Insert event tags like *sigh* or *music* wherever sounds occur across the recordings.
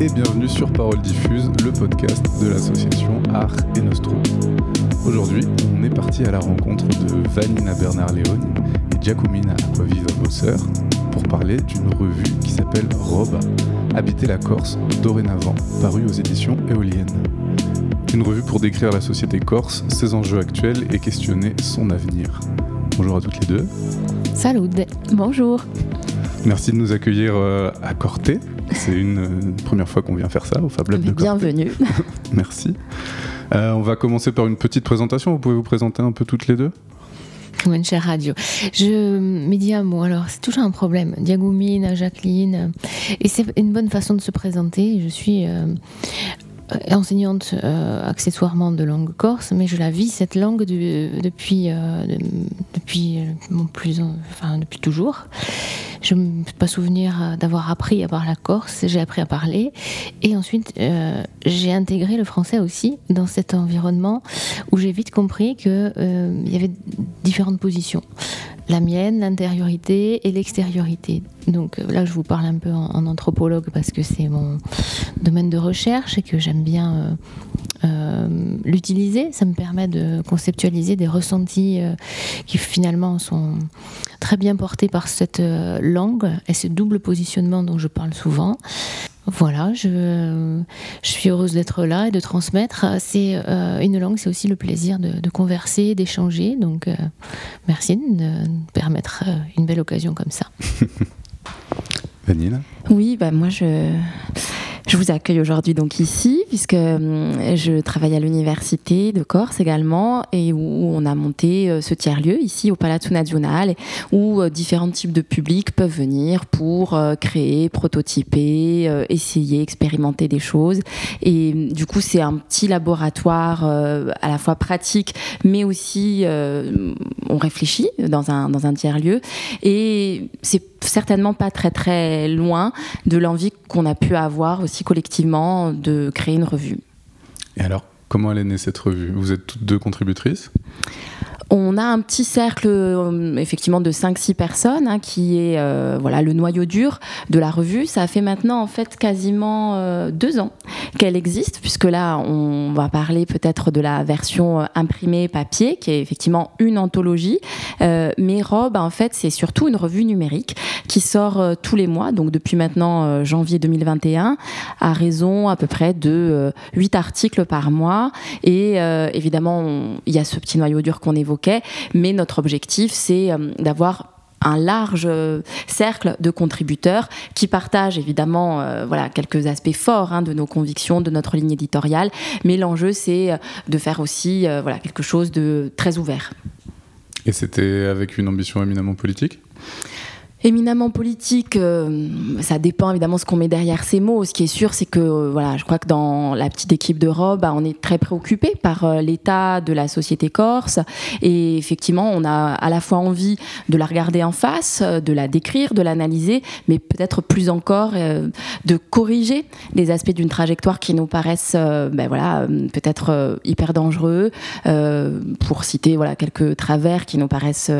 et bienvenue sur Parole Diffuse, le podcast de l'association Art et Nostrum. Aujourd'hui, on est parti à la rencontre de Vanina Bernard-Léon et Giacomina Aquaviva Bosser pour parler d'une revue qui s'appelle Roba, Habiter la Corse dorénavant, parue aux éditions éoliennes. Une revue pour décrire la société corse, ses enjeux actuels et questionner son avenir. Bonjour à toutes les deux. Salut, bonjour. Merci de nous accueillir euh, à Corté. C'est une, première fois qu'on vient faire ça au Fab Lab de Bienvenue. *laughs* Merci. Euh, on va commencer par une petite présentation. Vous pouvez vous présenter un peu toutes les deux une chère radio. Je me dis un mot, alors c'est toujours un problème. Diagoumine, Jacqueline, et c'est une bonne façon de se présenter. Je suis euh, euh, enseignante euh, accessoirement de langue corse, mais je la vis cette langue depuis, euh, depuis, plus, enfin, depuis toujours. Je ne me pas souvenir d'avoir appris à parler la corse, j'ai appris à parler. Et ensuite, j'ai intégré le français aussi dans cet environnement où j'ai vite compris qu'il y avait différentes positions la mienne, l'intériorité et l'extériorité. Donc euh, là, je vous parle un peu en, anthropologue parce que c'est mon domaine de recherche et que j'aime bien euh, euh, l'utiliser. Ça me permet de conceptualiser des ressentis qui finalement sont très bien portés par cette langue et ce double positionnement dont je parle souvent. Voilà, je, suis heureuse d'être là et de transmettre. C'est euh, une langue, c'est aussi le plaisir de, converser, d'échanger. Donc, euh, merci de nous permettre euh, une belle occasion comme ça. *laughs* Vanille Oui, bah moi je je vous accueille aujourd'hui donc ici, puisque hum, je travaille à l'université de Corse également, et où on a monté euh, ce tiers-lieu ici au Palazzo Nazionale, où euh, différents types de publics peuvent venir pour euh, créer, prototyper, essayer, expérimenter des choses. Et du coup, c'est un petit laboratoire à la fois pratique, mais aussi on réfléchit dans un, dans un tiers-lieu. Et c'est certainement pas très très loin de l'envie qu'on a pu avoir aussi collectivement de créer une revue. Et alors, comment elle est née cette revue? Vous êtes toutes deux contributrices? On a un petit cercle euh, effectivement de 5-6 personnes hein, qui est euh, voilà le noyau dur de la revue. Ça fait maintenant en fait quasiment euh, deux ans qu'elle existe puisque là on va parler peut-être de la version imprimée papier qui est effectivement une anthologie. mais Robe en fait c'est surtout une revue numérique qui sort tous les mois donc depuis maintenant janvier 2021 à raison à peu près de 8 articles par mois et évidemment il y a ce petit noyau dur qu'on évoque mais notre objectif, c'est euh, d'avoir un large euh, cercle de contributeurs qui partagent évidemment euh, voilà quelques aspects forts hein, de nos convictions, de notre ligne éditoriale, mais l'enjeu c'est de faire aussi voilà quelque chose de très ouvert. Et c'était avec une ambition éminemment politique? Éminemment politique, euh, ça dépend évidemment ce qu'on met derrière ces mots. Ce qui est sûr, c'est que euh, voilà, je crois que dans la petite équipe de Rob, bah, on est très préoccupé par euh, l'état de la société corse. Et effectivement, on a à la fois envie de la regarder en face, de la décrire, de l'analyser, mais peut-être plus encore de corriger les aspects d'une trajectoire qui nous paraissent, ben voilà, peut-être hyper dangereux. pour citer voilà quelques travers qui nous paraissent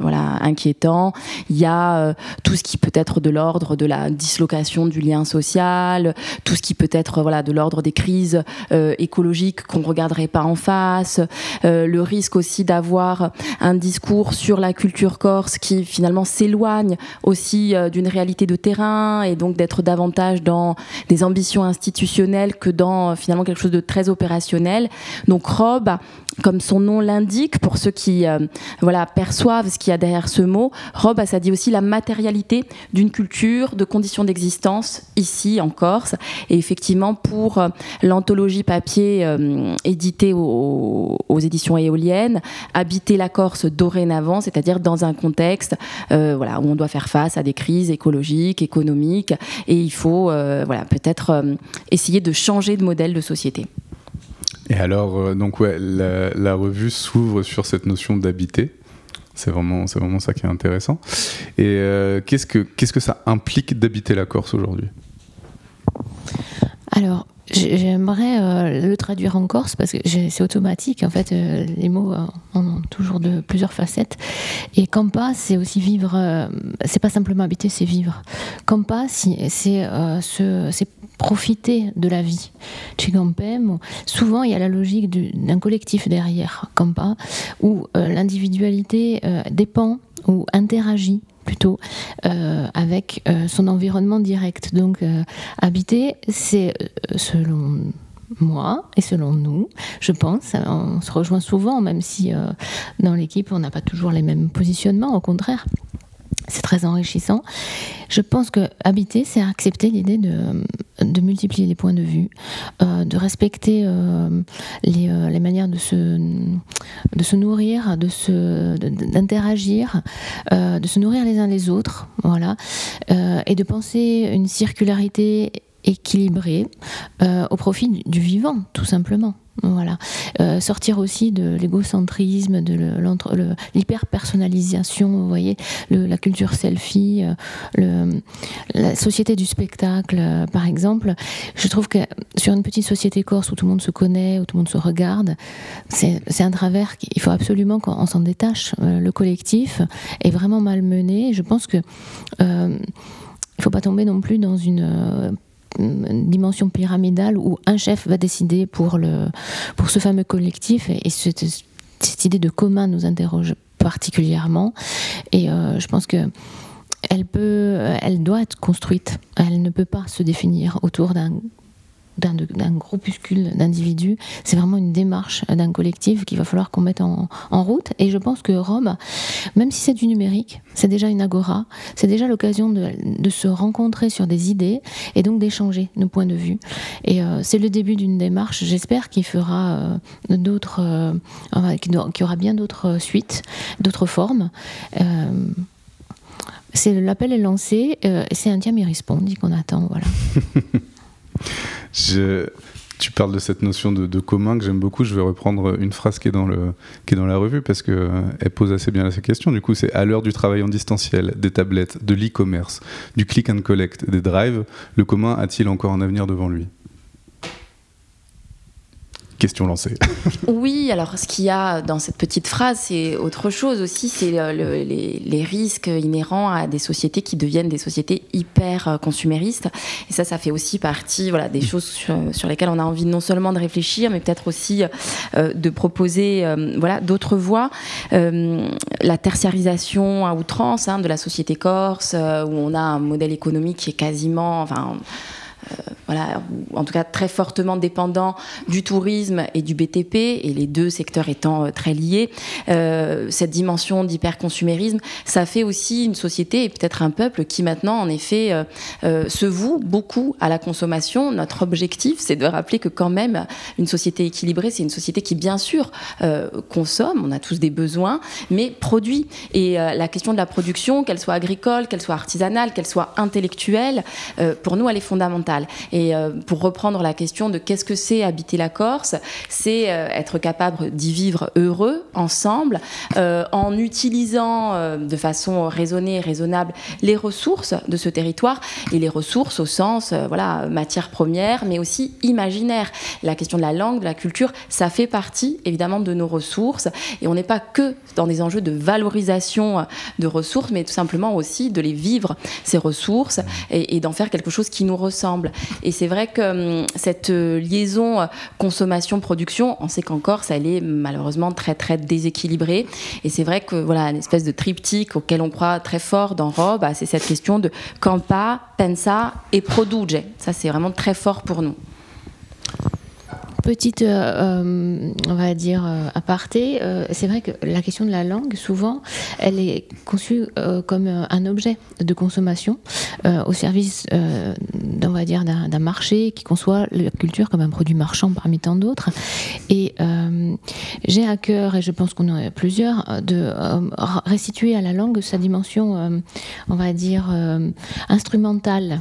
voilà inquiétants. Il y a euh, tout ce qui peut être de l'ordre de la dislocation du lien social, tout ce qui peut être voilà de l'ordre des crises euh, écologiques qu'on regarderait pas en face, euh, le risque aussi d'avoir un discours sur la culture corse qui finalement s'éloigne aussi d'une réalité de terrain et donc d'être davantage dans des ambitions institutionnelles que dans finalement quelque chose de très opérationnel. Donc Rob, comme son nom l'indique, pour ceux qui voilà perçoivent ce qu'il y a derrière ce mot, Rob, ça dit aussi la matérialité d'une culture, de conditions d'existence ici en Corse. Et effectivement, pour euh, l'anthologie papier euh, éditée aux, éditions éoliennes, habiter la Corse dorénavant, c'est-à-dire dans un contexte euh, où on doit faire face à des crises écologiques, économiques, et il faut voilà, peut-être essayer de changer de modèle de société. Et alors, donc la revue s'ouvre sur cette notion d'habiter. C'est vraiment, vraiment ça qui est intéressant. Et euh, qu'est-ce, que, qu'est-ce que ça implique d'habiter la Corse aujourd'hui? Alors, J'aimerais euh, le traduire en corse parce que c'est automatique. En fait, euh, les mots euh, ont toujours de plusieurs facettes. Et Campa, c'est aussi vivre. c'est pas simplement habiter, c'est vivre. Campa, c'est profiter de la vie. Chigampem, souvent il y a la logique d'un collectif derrière Campa, où l'individualité dépend ou interagit plutôt euh, avec euh, son environnement direct. Donc euh, habiter, c'est selon moi et selon nous, je pense, on se rejoint souvent, même si dans l'équipe on n'a pas toujours les mêmes positionnements, au contraire c'est très enrichissant. Je pense que habiter, c'est accepter l'idée de, multiplier les points de vue, euh, de respecter euh, les, euh, les, manières de se, de se nourrir, de se, d'interagir, de se nourrir les uns les autres, voilà, et de penser une circularité équilibrée au profit du vivant, tout simplement. Voilà. Euh, sortir aussi de l'égocentrisme, de l'hyper-personnalisation, vous voyez, la culture selfie, euh, la société du spectacle, euh, par exemple. Je trouve que sur une petite société corse où tout le monde se connaît, où tout le monde se regarde, c'est un travers qu'il faut absolument qu'on s'en détache. le collectif est vraiment malmené. Je pense que il ne faut pas tomber non plus dans une dimension pyramidale où un chef va décider pour, le, pour ce fameux collectif et, cette, idée de commun nous interroge particulièrement et euh, je pense que elle peut, elle doit être construite. Elle ne peut pas se définir autour d'un d'un groupuscule d'individus. C'est vraiment une démarche d'un collectif qu'il va falloir qu'on mette en, route. Et je pense que Rome, même si c'est du numérique, c'est déjà une agora, c'est déjà l'occasion de, se rencontrer sur des idées et donc d'échanger nos points de vue. Et euh, c'est le début d'une démarche, j'espère, qui fera euh, d'autres, euh, qui, aura bien d'autres suites, d'autres formes. c'est l'appel est lancé, c'est un Tiami dit qu'on attend, voilà. *laughs* tu parles de cette notion de, commun que j'aime beaucoup. Je vais reprendre une phrase qui est dans, le, qui est dans la revue parce qu'elle euh, pose assez bien cette question. Du coup, c'est à l'heure du travail en distanciel, des tablettes, de l'e-commerce, du click and collect, des drives, le commun a-t-il encore un avenir devant lui? Question lancée. *laughs* oui, alors ce qu'il y a dans cette petite phrase, c'est autre chose aussi, c'est les, risques inhérents à des sociétés qui deviennent des sociétés hyper euh, consuméristes. Et ça, ça fait aussi partie voilà, des choses sur, lesquelles on a envie non seulement de réfléchir, mais peut-être aussi euh, de proposer euh, voilà, d'autres voies. la tertiarisation à outrance hein, de la société corse, où on a un modèle économique qui est quasiment... Enfin, euh, voilà, en tout cas très fortement dépendant du tourisme et du BTP, et les deux secteurs étant euh, très liés, euh, cette dimension d'hyperconsumérisme, ça fait aussi une société et peut-être un peuple qui maintenant, en effet, se voue beaucoup à la consommation. Notre objectif, c'est de rappeler que quand même, une société équilibrée, c'est une société qui, bien sûr, consomme, on a tous des besoins, mais produit. Et la question de la production, qu'elle soit agricole, qu'elle soit artisanale, qu'elle soit intellectuelle, pour nous, elle est fondamentale. Et euh, pour reprendre la question de qu'est-ce que c'est habiter la Corse, c'est euh, être capable d'y vivre heureux, ensemble, euh, en utilisant de façon raisonnée et raisonnable les ressources de ce territoire, et les ressources au sens, voilà, matière première, mais aussi imaginaire. La question de la langue, de la culture, ça fait partie évidemment de nos ressources, et on n'est pas que dans des enjeux de valorisation de ressources, mais tout simplement aussi de les vivre, ces ressources, et, et d'en faire quelque chose qui nous ressemble. Et c'est vrai que hum, cette euh, liaison euh, consommation-production, on sait qu'encore, ça elle est malheureusement très très déséquilibrée. Et c'est vrai que voilà, une espèce de triptyque auquel on croit très fort dans Rob, bah, c'est cette question de campa, pensa et produce. Ça, c'est vraiment très fort pour nous petite, euh, euh, on va dire, euh, aparté, c'est vrai que la question de la langue, souvent, elle est conçue comme un objet de consommation au service, on va dire, d'un marché qui conçoit la culture comme un produit marchand parmi tant d'autres. Et j'ai à cœur, et je pense qu'on en a plusieurs, de restituer à la langue sa dimension, on va dire, instrumentale,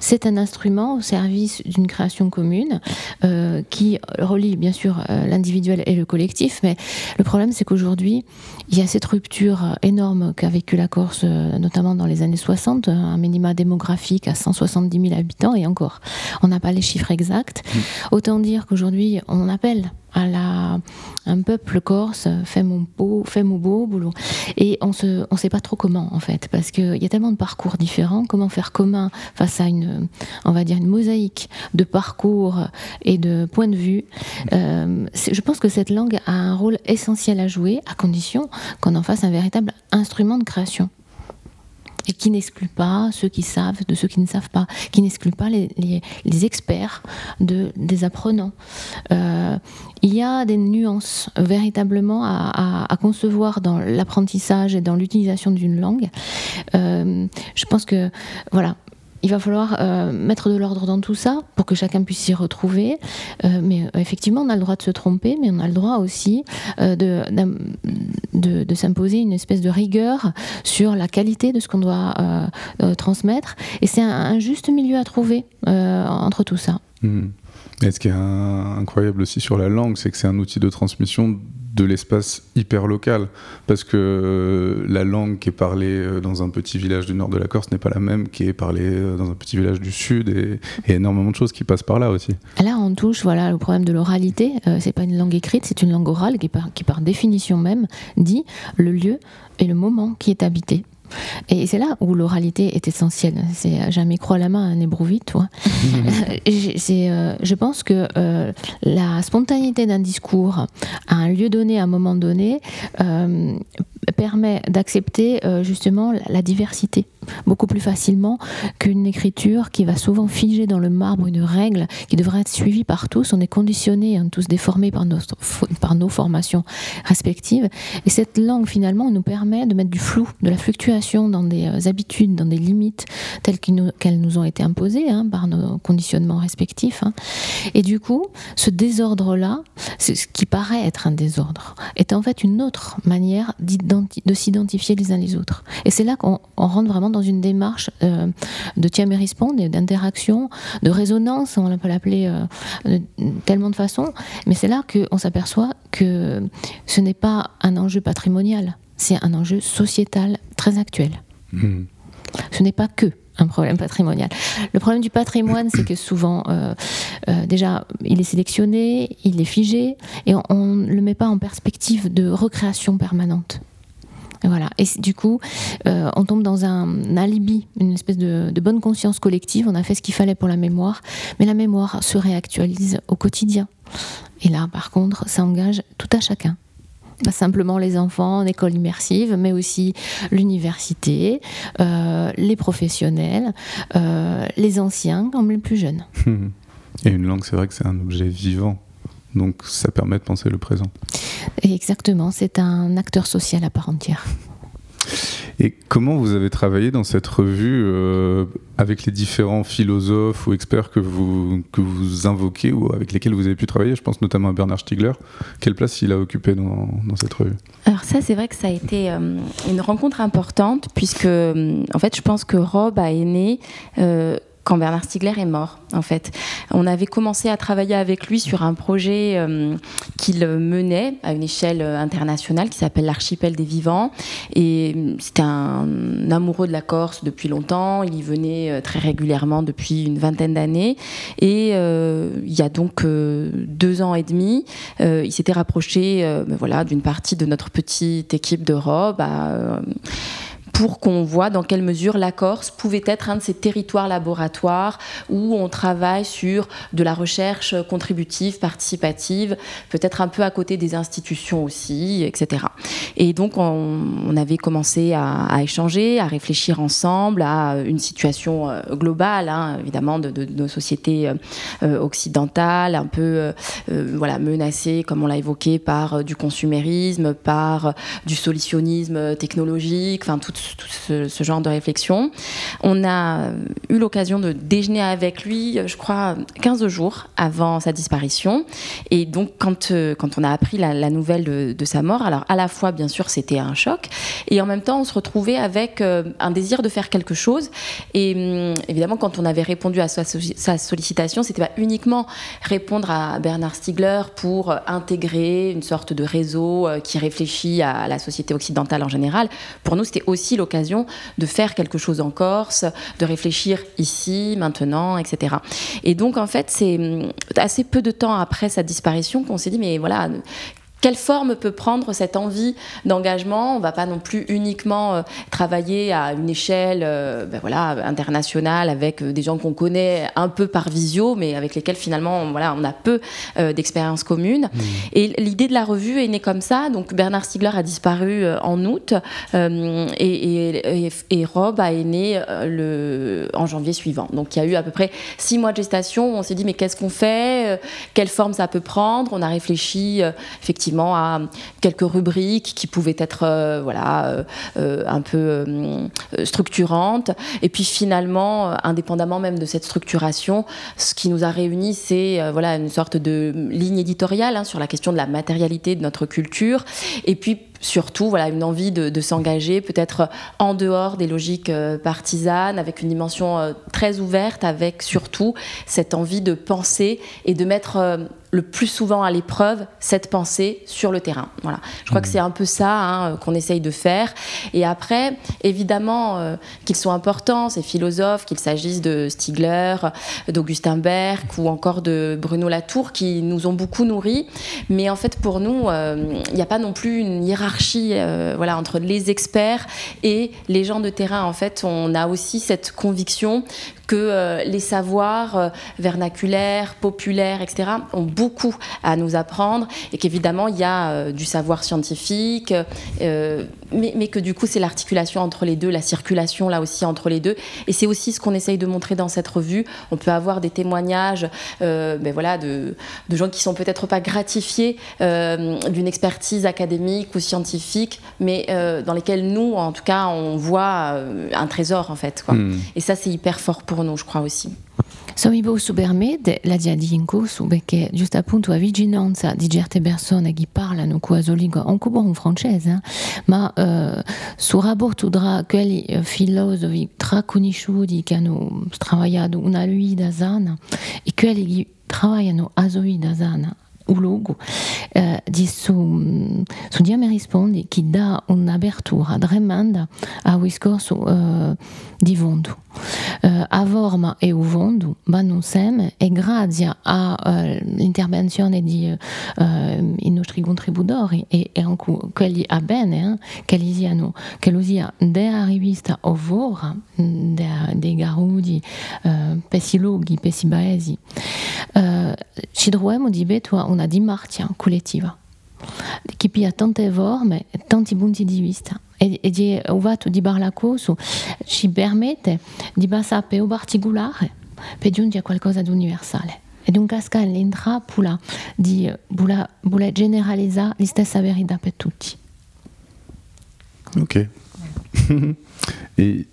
c'est un instrument au service d'une création commune euh, qui relie bien sûr euh, l'individuel et le collectif. Mais le problème, c'est qu'aujourd'hui, il y a cette rupture énorme qu'a vécu la Corse, euh, notamment dans les années 60, un minima démographique à 170 000 habitants, et encore, on n'a pas les chiffres exacts. Mmh. Autant dire qu'aujourd'hui, on appelle à un peuple corse, fait mon beau, fait mon beau boulot. Et on on sait pas trop comment, en fait, parce qu'il y a tellement de parcours différents. Comment faire commun face à une, on va dire, une mosaïque de parcours et de points de vue. Euh, je pense que cette langue a un rôle essentiel à jouer, à condition qu'on en fasse un véritable instrument de création et qui n'exclut pas ceux qui savent de ceux qui ne savent pas, qui n'exclut pas les, les, experts de, des apprenants. Euh, il y a des nuances véritablement à, à, concevoir dans l'apprentissage et dans l'utilisation d'une langue. Euh, je pense que voilà, il va falloir euh, mettre de l'ordre dans tout ça pour que chacun puisse s'y retrouver. Euh, mais euh, effectivement, on a le droit de se tromper, mais on a le droit aussi de, de, s'imposer une espèce de rigueur sur la qualité de ce qu'on doit transmettre. Et c'est un, juste milieu à trouver entre tout ça. Hmm. Et ce qui est incroyable aussi sur la langue, c'est que c'est un outil de transmission de l'espace hyper local. Parce que euh, la langue qui est parlée euh, dans un petit village du nord de la Corse n'est pas la même qui est parlée euh, dans un petit village du sud. Et énormément de choses qui passent par là aussi. Là, on touche voilà, le problème de l'oralité. c'est pas une langue écrite, c'est une langue orale qui, par définition même, dit le lieu et le moment qui est habité. Et c'est là où l'oralité est essentielle. C'est jamais croire la main à un toi. *laughs* euh, je pense que euh, la spontanéité d'un discours à un lieu donné, à un moment donné, euh, permet d'accepter justement la diversité beaucoup plus facilement qu'une écriture qui va souvent figer dans le marbre une règle qui devrait être suivie par tous. On est conditionnés, hein, tous déformés par, notre, par nos formations respectives. Et cette langue, finalement, nous permet de mettre du flou, de la fluctuation dans des euh, habitudes, dans des limites telles qu'elles nous, ont été imposées hein, par nos conditionnements respectifs. Hein. Et du coup, ce désordre-là, ce qui paraît être un désordre, est en fait une autre manière de s'identifier les uns les autres. Et c'est là qu'on rentre vraiment dans une démarche euh, de tiens mais d'interaction, de résonance, on peut l'appeler euh, de tellement de façons, mais c'est là qu'on s'aperçoit que ce n'est pas un enjeu patrimonial, c'est un enjeu sociétal très actuel. Hmm. Ce n'est pas que un problème patrimonial. Le problème du patrimoine, c'est que souvent, euh, déjà, il est sélectionné, il est figé, et on ne le met pas en perspective de recréation permanente. Voilà. Et du coup, euh, on tombe dans un alibi, une espèce de, bonne conscience collective. On a fait ce qu'il fallait pour la mémoire, mais la mémoire se réactualise au quotidien. Et là, par contre, ça engage tout à chacun. Pas simplement les enfants en école immersive, mais aussi l'université, euh, les professionnels, euh, les anciens comme les plus jeunes. *laughs* Et une langue, c'est vrai que c'est un objet vivant. Donc ça permet de penser le présent. Exactement, c'est un acteur social à part entière. Et comment vous avez travaillé dans cette revue euh, avec les différents philosophes ou experts que vous, que vous invoquez ou avec lesquels vous avez pu travailler? Je pense notamment à Bernard Stiegler. Quelle place il a occupé dans, dans cette revue? Alors ça, c'est vrai que ça a été euh, une rencontre importante puisque, en fait, je pense que Rob a aimé... Euh, quand Bernard Stiegler est mort, en fait. On avait commencé à travailler avec lui sur un projet euh, qu'il menait à une échelle euh, internationale qui s'appelle l'Archipel des Vivants. Et euh, c'était un amoureux de la Corse depuis longtemps. Il y venait très régulièrement depuis une vingtaine d'années. Et il y a donc deux ans et demi, il s'était rapproché ben voilà, d'une partie de notre petite équipe d'Europe pour qu'on voit dans quelle mesure la Corse pouvait être un de ces territoires laboratoires où on travaille sur de la recherche contributive, participative, peut-être un peu à côté des institutions aussi, etc. Et donc on, avait commencé à, échanger, à réfléchir ensemble à une situation euh, globale, hein, évidemment, de, nos sociétés euh, euh, occidentales, un peu voilà, menacées, comme on l'a évoqué, par du consumérisme, par du solutionnisme technologique, enfin toutes ce, genre de réflexion. On a eu l'occasion de déjeuner avec lui, je crois, 15 jours avant sa disparition. Et donc, quand, quand on a appris la, nouvelle de, de, sa mort, alors à la fois, bien sûr, c'était un choc, et en même temps, on se retrouvait avec un désir de faire quelque chose. Et hum, évidemment, quand on avait répondu à sa, sa sollicitation, c'était pas uniquement répondre à Bernard Stiegler pour intégrer une sorte de réseau euh, qui réfléchit à la société occidentale en général. Pour nous, c'était aussi l'occasion de faire quelque chose en Corse, de réfléchir ici, maintenant, etc. Et donc, en fait, c'est hum, assez peu de temps après sa disparition qu'on s'est dit, mais voilà, quelle forme peut prendre cette envie d'engagement? On ne va pas non plus uniquement euh, travailler à une échelle euh, ben voilà, internationale avec euh, des gens qu'on connaît un peu par visio, mais avec lesquels finalement voilà, on a peu d'expériences communes. Mmh. Et l'idée de la revue est née comme ça. Donc Bernard Stiegler a disparu en août et, et, et, Rob a né le, en janvier suivant. Donc il y a eu à peu près six mois de gestation. Où on s'est dit mais qu'est-ce qu'on fait? Quelle forme ça peut prendre? On a réfléchi effectivement à quelques rubriques qui pouvaient être euh, voilà, euh, euh, un peu structurantes. Et puis finalement, indépendamment même de cette structuration, ce qui nous a réunis, c'est voilà, une sorte de ligne éditoriale hein, sur la question de la matérialité de notre culture. Et puis surtout voilà une envie de, s'engager peut-être en dehors des logiques partisanes avec une dimension très ouverte avec surtout cette envie de penser et de mettre le plus souvent à l'épreuve cette pensée sur le terrain. Voilà. Je crois que mmh. c'est un peu ça hein, qu'on essaye de faire. Et après, évidemment, euh, qu'ils sont importants, ces philosophes, qu'il s'agisse de Stigler, d'Augustin Berg ou encore de Bruno Latour, qui nous ont beaucoup nourris. Mais en fait, pour nous, euh, il n'y a pas non plus une hiérarchie euh, voilà, entre les experts et les gens de terrain. En fait, on a aussi cette conviction que euh, les savoirs euh, vernaculaires, populaires, etc., ont beaucoup à nous apprendre et qu'évidemment, il y a euh, du savoir scientifique, mais, que du coup, c'est l'articulation entre les deux, la circulation là aussi entre les deux. Et c'est aussi ce qu'on essaye de montrer dans cette revue. On peut avoir des témoignages ben voilà, de, de, gens qui sont peut-être pas gratifiés d'une expertise académique ou scientifique, mais dans lesquels nous, en tout cas, on voit un trésor en fait. Quoi. Hmm. Et ça, c'est hyper fort pour pour nous, je crois aussi. Somibo su permette la dia in corso perché giusto appunto la vicinanza di certe persone che parlano quasi lingua un po' in francese eh? ma eh, sul rapporto tra quelli eh, filosofi tra conosciuti che hanno lavorato una lui da sana e quelli che lavorano a lui da sana o logo eh, di su, Diame rispondi che dà un'apertura tremenda a un discorso eh, di vondo. Eh, a e o insieme e grazie all'intervenzione di eh, i nostri contributori e, e anche quelli a bene eh, che rivista Ovora dei garudi eh, pessiloghi, pessibaesi eh, ci troviamo di betua una dimartia collettiva che pia tante forme tanti punti di vista e, e di uvato di barlacoso ci permette di passare per un particolare per giungere a qualcosa di universale e un casca l'intrappola di bula, bula generalizzare la stessa verità per tutti. Ok. *laughs* et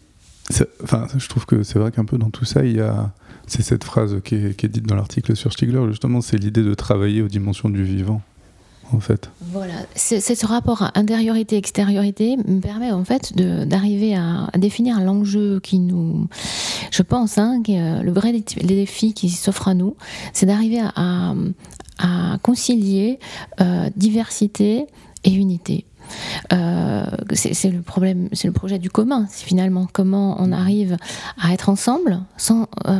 enfin, je trouve que c'est vrai qu'un peu dans tout ça, il y a c'est cette phrase qui est, dite dans l'article sur Stigler, justement, c'est l'idée de travailler aux dimensions du vivant. En fait. Voilà, c'est ce rapport intériorité-extériorité me permet en fait d'arriver à, définir l'enjeu qui nous, je pense, hein, le vrai défi qui s'offre à nous, c'est d'arriver à, concilier euh, diversité et unité. Euh, c'est le problème, c'est le projet du commun, finalement comment on arrive à être ensemble sans euh,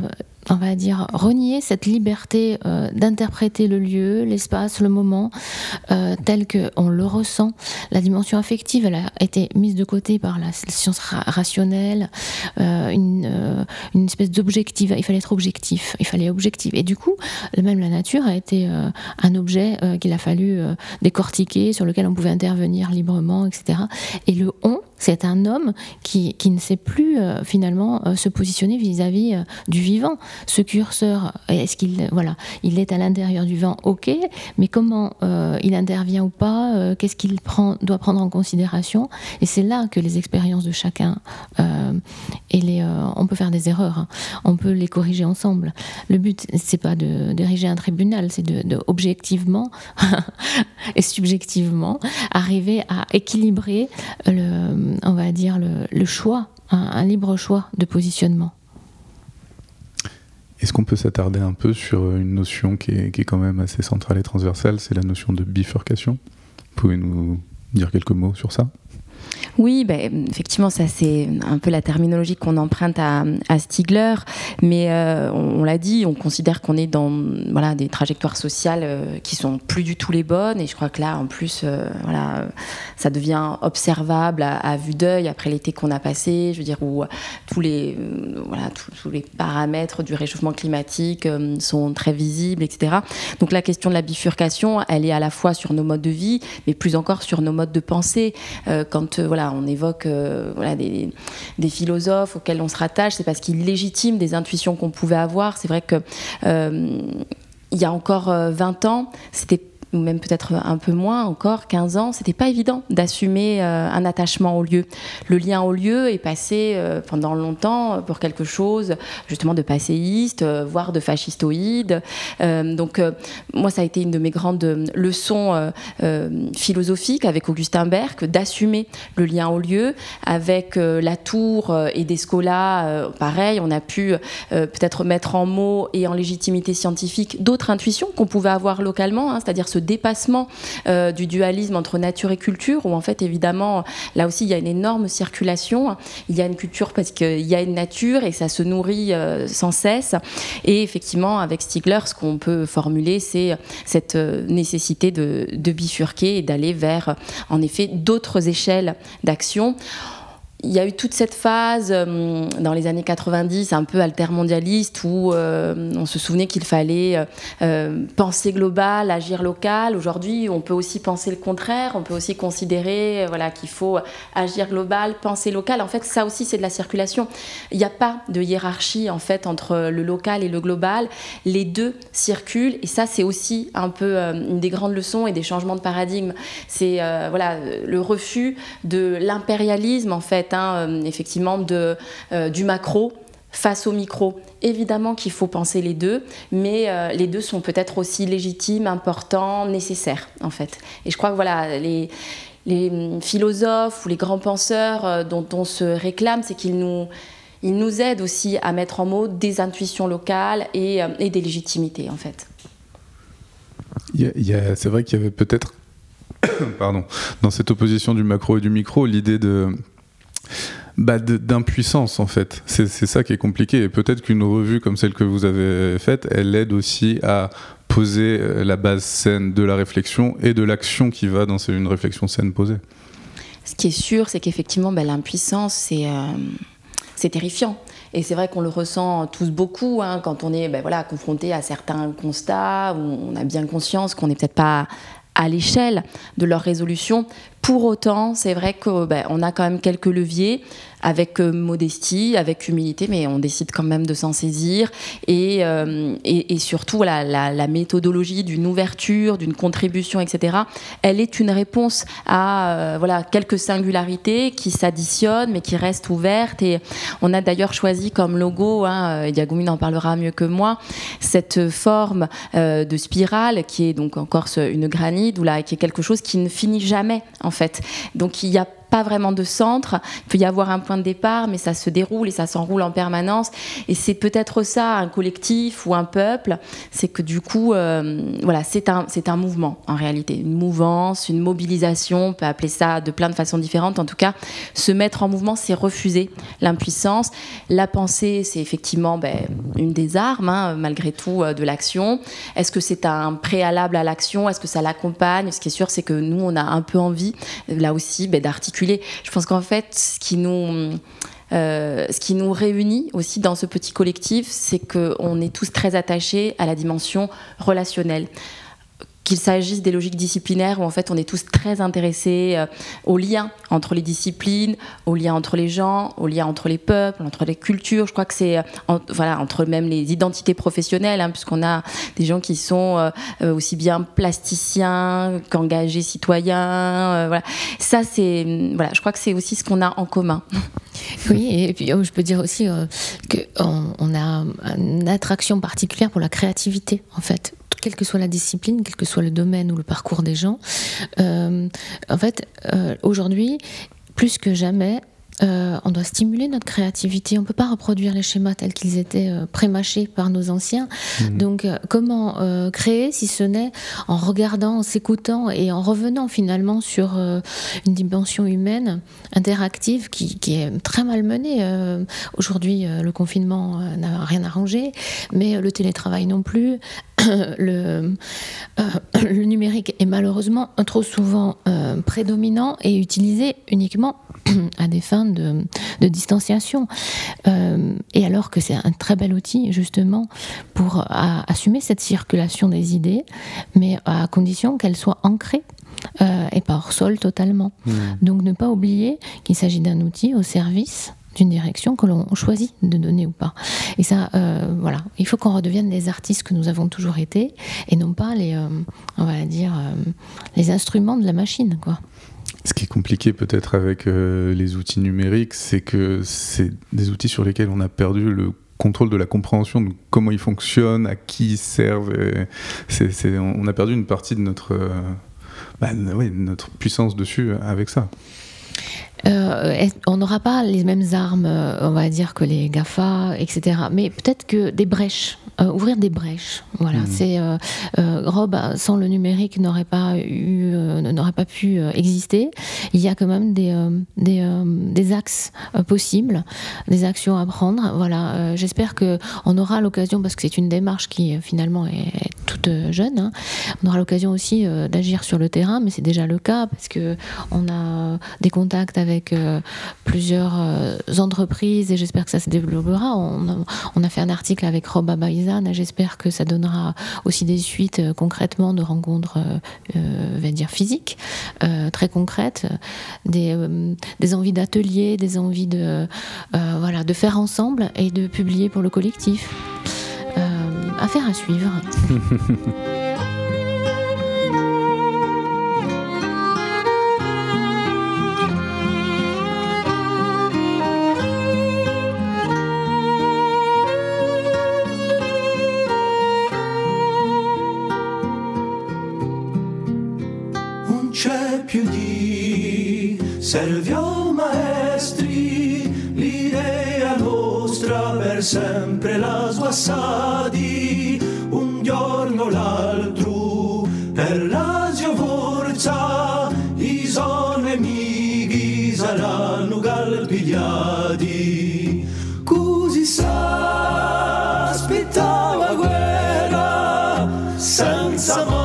on va dire, renier cette liberté euh, d'interpréter le lieu, l'espace, le moment, euh, tel qu'on le ressent. La dimension affective, elle a été mise de côté par la science rationnelle, euh, une, une, espèce d'objectif. Il fallait être objectif, il fallait objectif. Et du coup, même la nature a été un objet qu'il a fallu décortiquer, sur lequel on pouvait intervenir librement, etc. Et le on, C'est un homme qui, qui, ne sait plus euh, finalement euh, se positionner vis-à-vis euh, du vivant. Ce curseur, est-ce qu'il voilà, il est à l'intérieur du vent? Ok, mais comment il intervient ou pas? Qu'est-ce qu'il prend, doit prendre en considération? Et c'est là que les expériences de chacun et les, on peut faire des erreurs, hein. on peut les corriger ensemble. Le but, c'est pas de diriger un tribunal, c'est de, de objectivement *laughs* et subjectivement arriver à équilibrer le on va dire, le, choix, un, libre choix de positionnement. Est-ce qu'on peut s'attarder un peu sur une notion qui est, quand même assez centrale et transversale, c'est la notion de bifurcation? Vous pouvez nous dire quelques mots sur ça? Oui, ben, effectivement, ça c'est un peu la terminologie qu'on emprunte à, Stigler, mais euh, on, l'a dit, on considère qu'on est dans voilà, des trajectoires sociales euh, qui sont plus du tout les bonnes, et je crois que là, en plus, euh, voilà, ça devient observable à, vue d'œil après l'été qu'on a passé, je veux dire, où tous les, voilà, tous, les paramètres du réchauffement climatique sont très visibles, etc. Donc la question de la bifurcation, elle est à la fois sur nos modes de vie, mais plus encore sur nos modes de pensée. quand voilà, on évoque euh, voilà, des, philosophes auxquels on se rattache, c'est parce qu'ils légitiment des intuitions qu'on pouvait avoir. C'est vrai que euh, il y a encore 20 euh, ans, c'était ou même peut-être un peu moins encore, 15 ans, c'était pas évident d'assumer euh, un attachement au lieu. Le lien au lieu est passé euh, pendant longtemps pour quelque chose justement de passéiste, euh, voire de fascistoïde. donc moi, ça a été une de mes grandes leçons philosophiques avec Augustin Berg, d'assumer le lien au lieu. Avec la tour et des scolas, pareil, on a pu peut-être mettre en mots et en légitimité scientifique d'autres intuitions qu'on pouvait avoir localement, hein, c'est-à-dire ce dépassement euh, du dualisme entre nature et culture, où en fait, évidemment, là aussi, il y a une énorme circulation. Il y a une culture parce qu'il y a une nature et ça se nourrit euh, sans cesse. Et effectivement, avec Stigler, ce qu'on peut formuler, c'est cette euh, nécessité de, de bifurquer et d'aller vers, en effet, d'autres échelles d'action il y a eu toute cette phase euh, dans les années 90 un peu altermondialiste où euh, on se souvenait qu'il fallait euh, penser global, agir local. Aujourd'hui, on peut aussi penser le contraire. On peut aussi considérer voilà, qu'il faut agir global, penser local. En fait, ça aussi, c'est de la circulation. Il n'y a pas de hiérarchie en fait entre le local et le global. Les deux circulent et ça, c'est aussi un peu une des grandes leçons et des changements de paradigme. C'est voilà, le refus de l'impérialisme en fait euh, effectivement, euh, du macro face au micro. Évidemment qu'il faut penser les deux, mais euh, les deux sont peut-être aussi légitimes, importants, nécessaires, en fait. Et je crois que voilà, les, philosophes ou les grands penseurs dont on se réclame, c'est qu'ils nous, ils nous aident aussi à mettre en mots des intuitions locales et des légitimités, en fait. C'est vrai qu'il y avait peut-être, *coughs* pardon, dans cette opposition du macro et du micro, l'idée de bah, d'impuissance en fait. C'est ça qui est compliqué. Et peut-être qu'une revue comme celle que vous avez faite, elle aide aussi à poser euh, la base saine de la réflexion et de l'action qui va dans une réflexion saine posée. Ce qui est sûr, c'est qu'effectivement, bah, l'impuissance, c'est euh, c'est terrifiant. Et c'est vrai qu'on le ressent tous beaucoup hein, quand on est ben, voilà, confronté à certains constats où on a bien conscience qu'on n'est peut-être pas à l'échelle de leur résolution. Pour autant, c'est vrai qu'on ben, a quand même quelques leviers avec euh, modestie, avec humilité, mais on décide quand même de s'en saisir. Et, euh, surtout, la, méthodologie d'une ouverture, d'une contribution, etc., elle est une réponse à euh, quelques singularités qui s'additionnent, mais qui restent ouvertes. Et on a d'ailleurs choisi comme logo, hein, Diagoumine en parlera mieux que moi, cette forme de spirale qui est donc encore une granite, ou qui est quelque chose qui ne finit jamais, en fait. Donc il y a pas vraiment de centre. Il peut y avoir un point de départ, mais ça se déroule et ça s'enroule en permanence. Et c'est peut-être ça, un collectif ou un peuple, c'est que du coup, euh, voilà, c'est un, c'est un mouvement en réalité, une mouvance, une mobilisation, on peut appeler ça de plein de façons différentes. En tout cas, se mettre en mouvement, c'est refuser l'impuissance. La pensée, c'est effectivement ben, une des armes, hein, malgré tout, euh, de l'action. Est-ce que c'est un préalable à l'action? Est-ce que ça l'accompagne? Ce qui est sûr, c'est que nous, on a un peu envie, là aussi, ben, d'articuler je pense qu'en fait, ce qui nous... Euh, ce qui nous réunit aussi dans ce petit collectif, c'est qu'on est tous très attachés à la dimension relationnelle qu'il s'agisse des logiques disciplinaires où en fait on est tous très intéressés euh, aux liens entre les disciplines, aux liens entre les gens, aux liens entre les peuples, entre les cultures. Je crois que c'est euh, voilà entre même les identités professionnelles, hein, puisqu'on a des gens qui sont euh, aussi bien plasticiens qu'engagés citoyens. voilà. Ça c'est voilà, je crois que c'est aussi ce qu'on a en commun. *laughs* Oui, et puis oh, je peux dire aussi qu'on on a une attraction particulière pour la créativité en fait quelle que soit la discipline, quel que soit le domaine ou le parcours des gens. Euh, en fait, euh, aujourd'hui, plus que jamais, euh, on doit stimuler notre créativité. On ne peut pas reproduire les schémas tels qu'ils étaient euh, prémâchés par nos anciens. Mhm. Donc, euh, comment créer si ce n'est en regardant, en s'écoutant et en revenant finalement sur une dimension humaine interactive qui, est très mal menée. Aujourd'hui, le confinement n'a rien arrangé, mais le télétravail non plus. *coughs* le, *coughs* le numérique est malheureusement trop souvent prédominant et utilisé uniquement *coughs* à des fins de, distanciation. Euh, et alors que c'est un très bel outil justement pour assumer cette circulation des idées, mais à condition qu'elle soit ancrée euh, et pas hors sol totalement. Mmh. Donc ne pas oublier qu'il s'agit d'un outil au service d'une direction que l'on choisit de donner ou pas. Et ça, euh, voilà, il faut qu'on redevienne les artistes que nous avons toujours été et non pas les, on va dire, les instruments de la machine, quoi. Ce qui est compliqué peut-être avec euh, les outils numériques, c'est que c'est des outils sur lesquels on a perdu le contrôle de la compréhension de comment ils fonctionnent, à qui ils servent. on a perdu une partie de notre, euh, bah, notre puissance dessus avec ça. Euh, on n'aura pas les mêmes armes, on va dire, que les GAFA, etc. Mais peut-être que des brèches euh, ouvrir des brèches. Voilà, mmh. c'est euh, euh, Rob sans le numérique n'aurait pas eu, n'aurait pas pu exister. Il y a quand même des des, des, axes possibles, des actions à prendre. Voilà, j'espère que on aura l'occasion parce que c'est une démarche qui finalement est, toute jeune. Hein. on aura l'occasion aussi d'agir sur le terrain, mais c'est déjà le cas parce que on a des contacts avec plusieurs entreprises et j'espère que ça se développera. On, on, a fait un article avec Rob J'espère que ça donnera aussi des suites euh, concrètement de rencontres, euh, euh, dire physiques, très concrètes, des, des envies d'atelier, des envies de, voilà, de faire ensemble et de publier pour le collectif. affaire à suivre. *laughs* Serviò maestri l'idea nostra per sempre la sua sadi un giorno l'altro per la forza i suoi nemici saranno calpigliati così sa aspettava guerra senza morte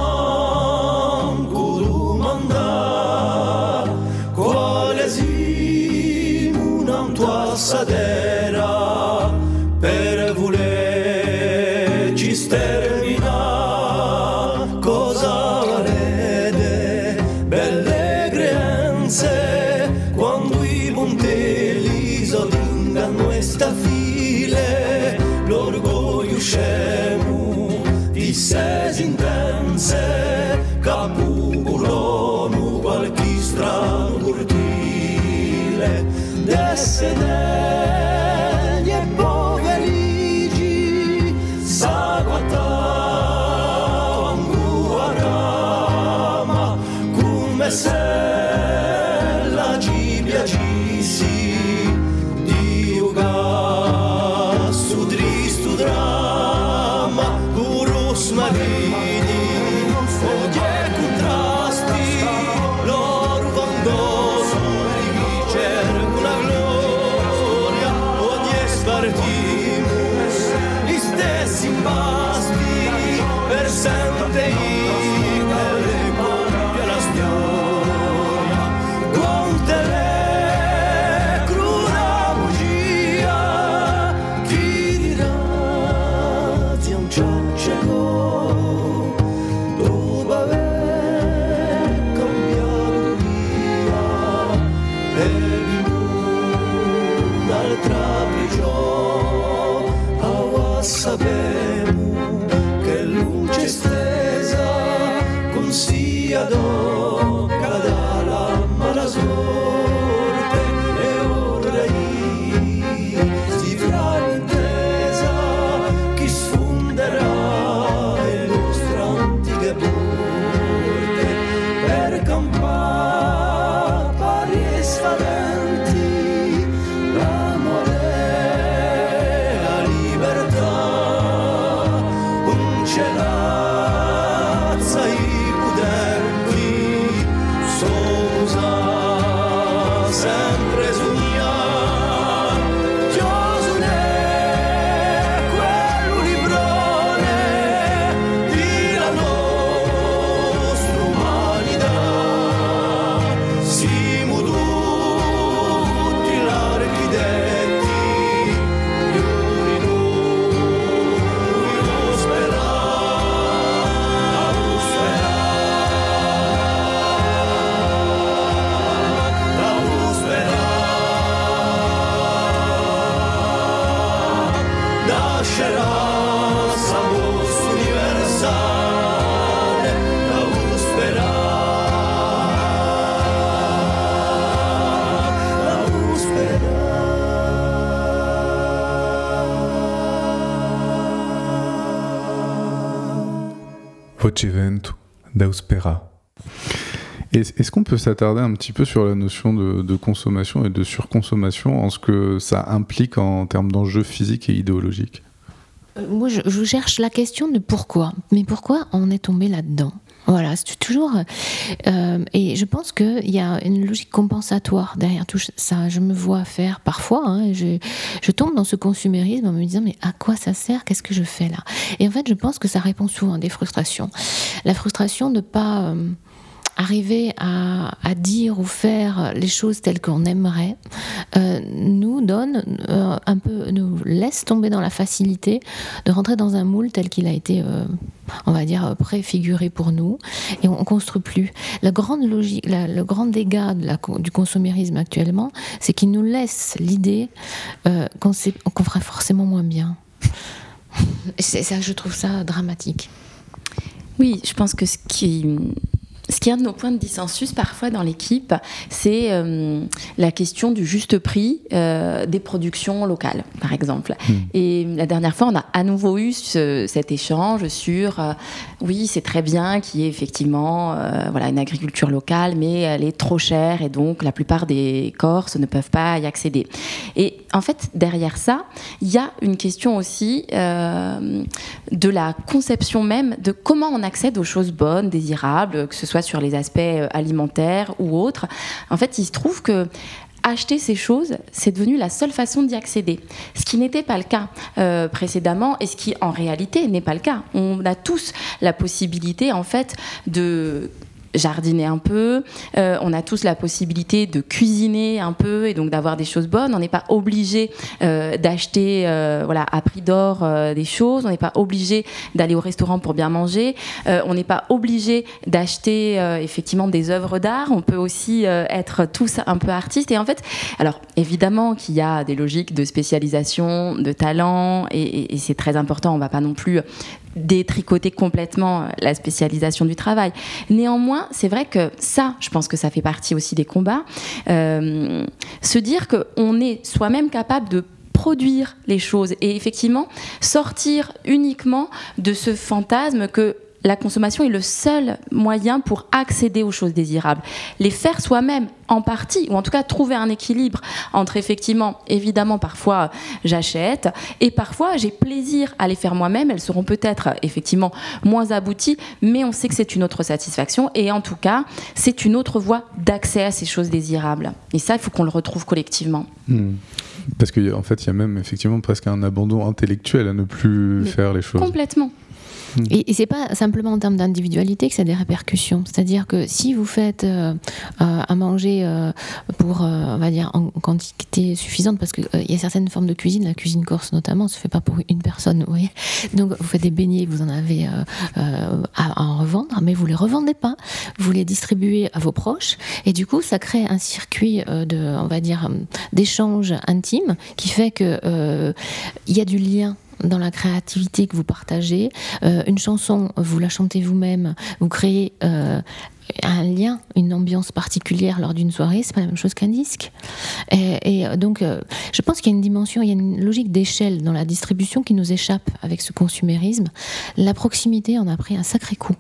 Est-ce qu'on peut s'attarder un petit peu sur la notion de, de consommation et de surconsommation en ce que ça implique en termes d'enjeux physiques et idéologiques? Euh, Moi, je, je cherche la question de pourquoi. Mais pourquoi on est tombé là-dedans? Voilà, c'est toujours. euh, et je pense qu'il y a une logique compensatoire derrière tout ça. Je me vois faire parfois, hein, je, je tombe dans ce consumérisme en me disant mais à quoi ça sert? Qu'est-ce que je fais là? Et en fait, je pense que ça répond souvent à des frustrations. La frustration de ne pas. euh, arriver à, à dire ou faire les choses telles qu'on aimerait euh, nous donne euh, un peu nous laisse tomber dans la facilité de rentrer dans un moule tel qu'il a été euh, on va dire préfiguré pour nous. Et on, on construit plus. La grande logique la- le grand dégât de la co- du consumérisme actuellement c'est qu'il nous laisse l'idée euh, qu'on sait- qu'on fera forcément moins bien. C'est ça je trouve ça dramatique. Oui, je pense que ce qui, ce qui est un de nos points de dissensus parfois dans l'équipe, c'est euh, la question du juste prix euh, des productions locales, par exemple. Et la dernière fois, on a à nouveau eu ce- cet échange sur, euh, oui, c'est très bien qu'il y ait effectivement euh, voilà, une agriculture locale, mais elle est trop chère et donc la plupart des Corses ne peuvent pas y accéder. Et en fait, derrière ça, il y a une question aussi euh, de la conception même de comment on accède aux choses bonnes, désirables, que ce soit sur les aspects alimentaires ou autres. En fait, il se trouve que acheter ces choses, c'est devenu la seule façon d'y accéder. Ce qui n'était pas le cas euh, précédemment et ce qui en réalité n'est pas le cas. On a tous la possibilité en fait de jardiner un peu, euh, on a tous la possibilité de cuisiner un peu et donc d'avoir des choses bonnes. On n'est pas obligé euh, d'acheter euh, voilà, à prix d'or des choses, on n'est pas obligé d'aller au restaurant pour bien manger, on n'est pas obligé d'acheter effectivement des œuvres d'art, on peut aussi être tous un peu artistes. Et en fait, alors évidemment qu'il y a des logiques de spécialisation, de talent, et- et c'est très important, on ne va pas non plus détricoter complètement la spécialisation du travail. Néanmoins, c'est vrai que ça, je pense que ça fait partie aussi des combats. Euh, se dire qu'on est soi-même capable de produire les choses et effectivement sortir uniquement de ce fantasme que la consommation est le seul moyen pour accéder aux choses désirables. Les faire soi-même en partie, ou en tout cas trouver un équilibre entre effectivement, évidemment, parfois j'achète, et parfois j'ai plaisir à les faire moi-même. Elles seront peut-être effectivement moins abouties, mais on sait que c'est une autre satisfaction, et en tout cas, c'est une autre voie d'accès à ces choses désirables. Et ça, il faut qu'on le retrouve collectivement. Hmm. Parce qu'en fait, il y a même effectivement presque un abandon intellectuel à ne plus Mais faire les choses. Complètement. Et, et c'est pas simplement en termes d'individualité que ça a des répercussions. C'est-à-dire que si vous faites euh, euh, à manger euh, pour, euh, on va dire, en quantité suffisante, parce qu'il y a certaines formes de cuisine, la cuisine corse notamment, se fait pas pour une personne, vous voyez. Donc vous faites des beignets, vous en avez euh, euh, à, à en revendre, mais vous les revendez pas. Vous les distribuez à vos proches, et du coup, ça crée un circuit euh, de, on va dire, euh, d'échange intime qui fait que euh, il y a du lien dans la créativité que vous partagez. Euh, une chanson, vous la chantez vous-même, vous créez euh, un lien, une ambiance particulière lors d'une soirée, c'est pas la même chose qu'un disque. Et, et, donc, euh, je pense qu'il y a une dimension, il y a une logique d'échelle dans la distribution qui nous échappe avec ce consumérisme. La proximité en a pris un sacré coup.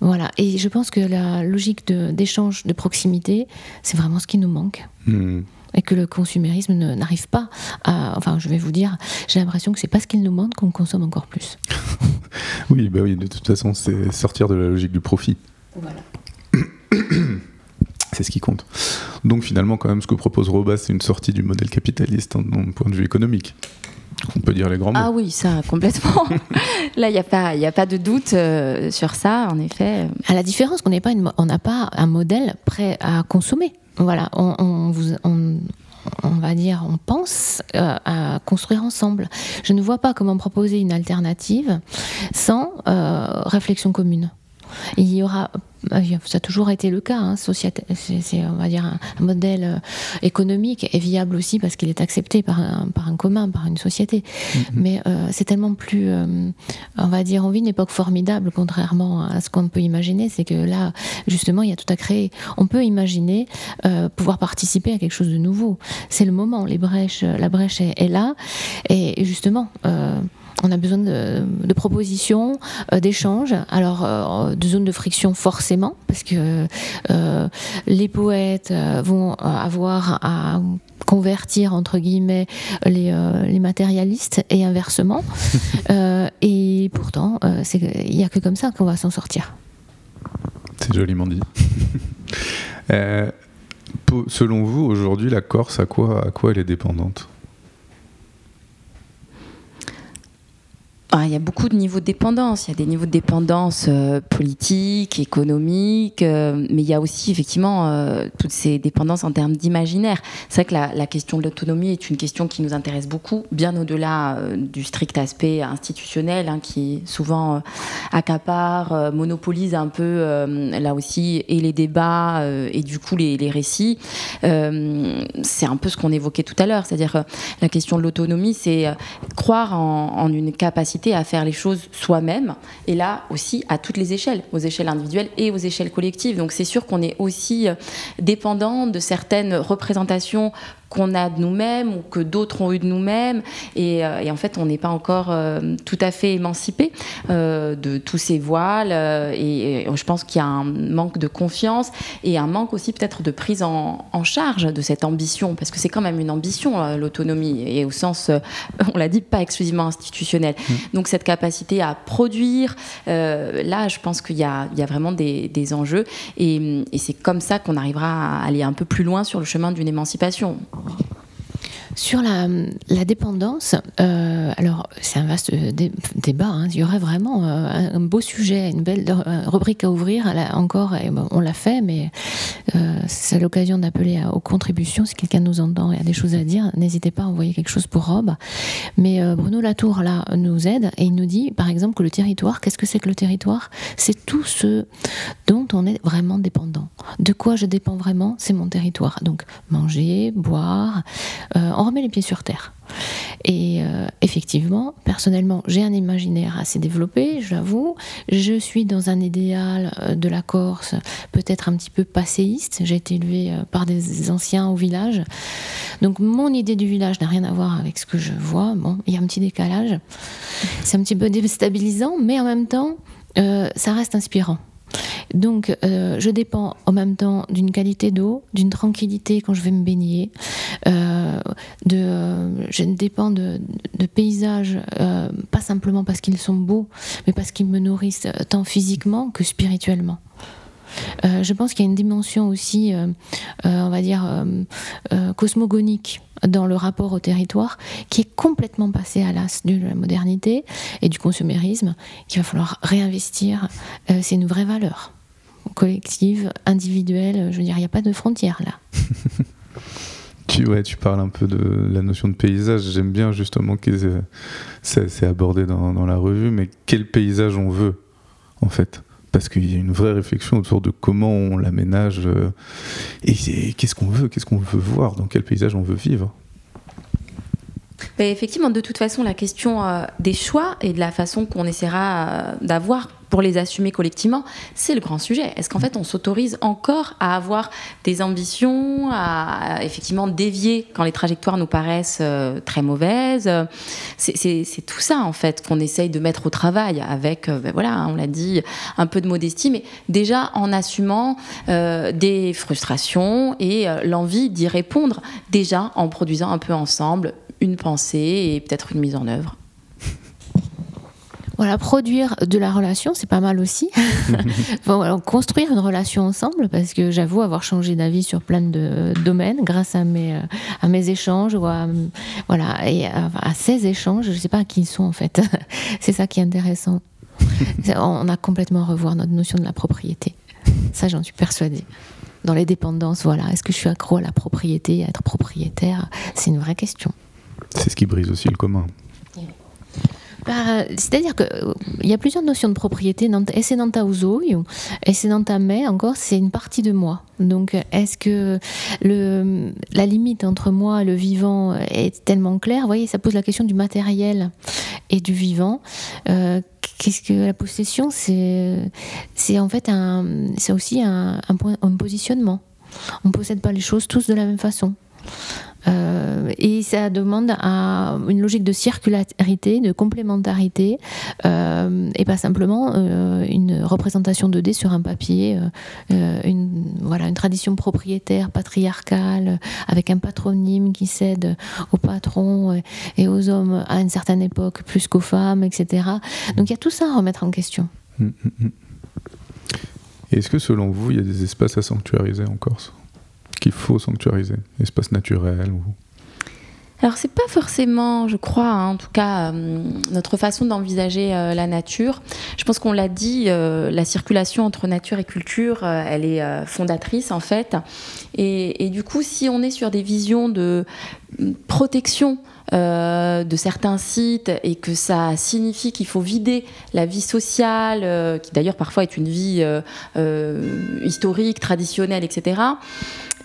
Voilà, et je pense que la logique d'échange, de, proximité, c'est vraiment ce qui nous manque. Hmm. Et que le consumérisme n'arrive pas à. Enfin, je vais vous dire, j'ai l'impression que c'est parce qu'il nous manque qu'on consomme encore plus. *laughs* Oui, bah oui, de toute façon, c'est sortir de la logique du profit. Voilà. C'est ce qui compte. Donc finalement, quand même, ce que propose Robas, c'est une sortie du modèle capitaliste hein, d'un point de vue économique. On peut dire les grands mots. Ah oui, ça, complètement. *laughs* Là, il n'y a, pas- il y a pas de doute euh, sur ça, en effet. À la différence qu'on n'est pas une- on n'a pas un modèle prêt à consommer. Voilà, on, vous- on- on va dire, on pense euh, à construire ensemble. Je ne vois pas comment proposer une alternative sans euh, réflexion commune. Il y aura, euh, ça a toujours été le cas, hein, c'est, on va dire un, un modèle euh, économique et viable aussi parce qu'il est accepté par un, par un commun, par une société. Mais euh, c'est tellement plus, euh, on va dire, on vit une époque formidable, contrairement à ce qu'on peut imaginer. C'est que là, justement, il y a tout à créer. On peut imaginer euh, pouvoir participer à quelque chose de nouveau. C'est le moment. Les brèches, la brèche est, est là, et justement. On a besoin de, de propositions, euh, d'échanges, alors euh, de zones de friction forcément, parce que euh, les poètes vont avoir à convertir entre guillemets les, les matérialistes et inversement. *laughs* Et pourtant, il n'y a que comme ça qu'on va s'en sortir. C'est joliment dit. *laughs* Selon vous, aujourd'hui, la Corse, à quoi, à quoi elle est dépendante? Il y a beaucoup de niveaux de dépendance. Il y a des niveaux de dépendance euh, politique, économique, euh, mais il y a aussi effectivement euh, toutes ces dépendances en termes d'imaginaire. C'est vrai que la, question de l'autonomie est une question qui nous intéresse beaucoup, bien au-delà euh, du strict aspect institutionnel, hein, qui souvent euh, accapare, monopolise un peu là aussi et les débats et du coup les, récits. C'est un peu ce qu'on évoquait tout à l'heure, c'est-à-dire la question de l'autonomie, c'est croire en une capacité à faire les choses soi-même, et là aussi à toutes les échelles, aux échelles individuelles et aux échelles collectives. Donc c'est sûr qu'on est aussi euh, dépendant de certaines représentations qu'on a de nous-mêmes ou que d'autres ont eu de nous-mêmes, et, euh, et en fait on n'est pas encore euh, tout à fait émancipé euh, de tous ces voiles, euh, et, et je pense qu'il y a un manque de confiance et un manque aussi peut-être de prise en, en charge de cette ambition, parce que c'est quand même une ambition l'autonomie, et au sens, *laughs* on l'a dit, pas exclusivement institutionnel. Donc cette capacité à produire, là, je pense qu'il y, y a vraiment des, des enjeux, et, et c'est comme ça qu'on arrivera à aller un peu plus loin sur le chemin d'une émancipation. ねえ。Sur la, dépendance, euh, alors c'est un vaste dé- débat. hein. Il y aurait vraiment euh, un, beau sujet, une belle euh, rubrique à ouvrir. Encore, on l'a fait, mais euh, c'est l'occasion d'appeler aux contributions. Si quelqu'un nous entend et a des choses à dire, n'hésitez pas à envoyer quelque chose pour Rob. Mais euh, Bruno Latour là nous aide et il nous dit, par exemple, que le territoire, qu'est-ce que c'est que le territoire? C'est tout ce dont on est vraiment dépendant. De quoi je dépends vraiment? C'est mon territoire. Donc manger, boire, euh, on remet les pieds sur terre. Et euh, effectivement, personnellement, j'ai un imaginaire assez développé, je l'avoue. Je suis dans un idéal euh, de la Corse, peut-être un petit peu passéiste. J'ai été élevée euh, par des anciens au village. Donc mon idée du village n'a rien à voir avec ce que je vois. Bon, il y a un petit décalage. C'est un petit peu déstabilisant, mais en même temps, ça reste inspirant. Donc, euh, je dépends en même temps d'une qualité d'eau, d'une tranquillité quand je vais me baigner. euh, euh, je dépends de, de paysages, pas simplement parce qu'ils sont beaux, mais parce qu'ils me nourrissent tant physiquement que spirituellement. Euh, je pense qu'il y a une dimension aussi, euh, euh, on va dire, cosmogonique dans le rapport au territoire qui est complètement passé à l'as de la modernité et du consumérisme, qu'il va falloir réinvestir. C'est une vraie valeur collective, individuelle. Je veux dire, il n'y a pas de frontières là. *laughs* Tu, ouais, tu parles un peu de la notion de paysage. J'aime bien justement que c'est abordé dans la revue, mais quel paysage on veut, en fait? Parce qu'il y a une vraie réflexion autour de comment on l'aménage euh, et qu'est-ce qu'on veut, qu'est-ce qu'on veut voir, dans quel paysage on veut vivre. Effectivement, de toute façon, la question euh, des choix et de la façon qu'on essaiera euh, d'avoir pour les assumer collectivement, c'est le grand sujet. Est-ce qu'en fait, on s'autorise encore à avoir des ambitions, à, effectivement dévier quand les trajectoires nous paraissent euh, très mauvaises? C'est tout ça, en fait, qu'on essaye de mettre au travail avec, euh, ben voilà, on l'a dit, un peu de modestie, mais déjà en assumant euh, des frustrations et euh, l'envie d'y répondre, déjà en produisant un peu ensemble une pensée et peut-être une mise en œuvre. Voilà, produire de la relation, c'est pas mal aussi. *laughs* Bon, construire une relation ensemble, parce que j'avoue avoir changé d'avis sur plein de domaines grâce à mes, euh, à mes échanges, ou à, voilà, et à, à ces échanges, je sais pas à qui ils sont en fait. *laughs* c'est ça qui est intéressant. On a complètement à revoir notre notion de la propriété. Ça, j'en suis persuadée. Dans les dépendances, voilà, est-ce que je suis accro à la propriété, à être propriétaire? C'est une vraie question. C'est ce qui brise aussi le commun. Bah, C'est-à-dire qu'il y a plusieurs notions de propriété. Dans ta main, encore, c'est une partie de moi. Donc, est-ce que la limite entre moi et le vivant est tellement claire? Vous voyez, ça pose la question du matériel et du vivant. Euh, Qu'est-ce que la possession? C'est en fait un, aussi un, point, un positionnement. On ne possède pas les choses tous de la même façon. Euh, et ça demande à une logique de circularité, de complémentarité, euh, et pas simplement euh, une représentation 2D sur un papier, une, voilà, une tradition propriétaire, patriarcale, avec un patronyme qui cède aux patrons et, aux hommes à une certaine époque plus qu'aux femmes, etc. Donc il y a tout ça à remettre en question. Mm, mm. Et Est-ce que selon vous, il y a des espaces à sanctuariser en Corse? Qu'il faut sanctuariser Espaces naturels ou... Alors c'est pas forcément, je crois, hein, en tout cas, euh, notre façon d'envisager euh, la nature. Je pense qu'on l'a dit, euh, la circulation entre nature et culture, elle est fondatrice en fait. Et, du coup, si on est sur des visions de mm, protection de certains sites et que ça signifie qu'il faut vider la vie sociale, qui d'ailleurs parfois est une vie historique, traditionnelle, etc.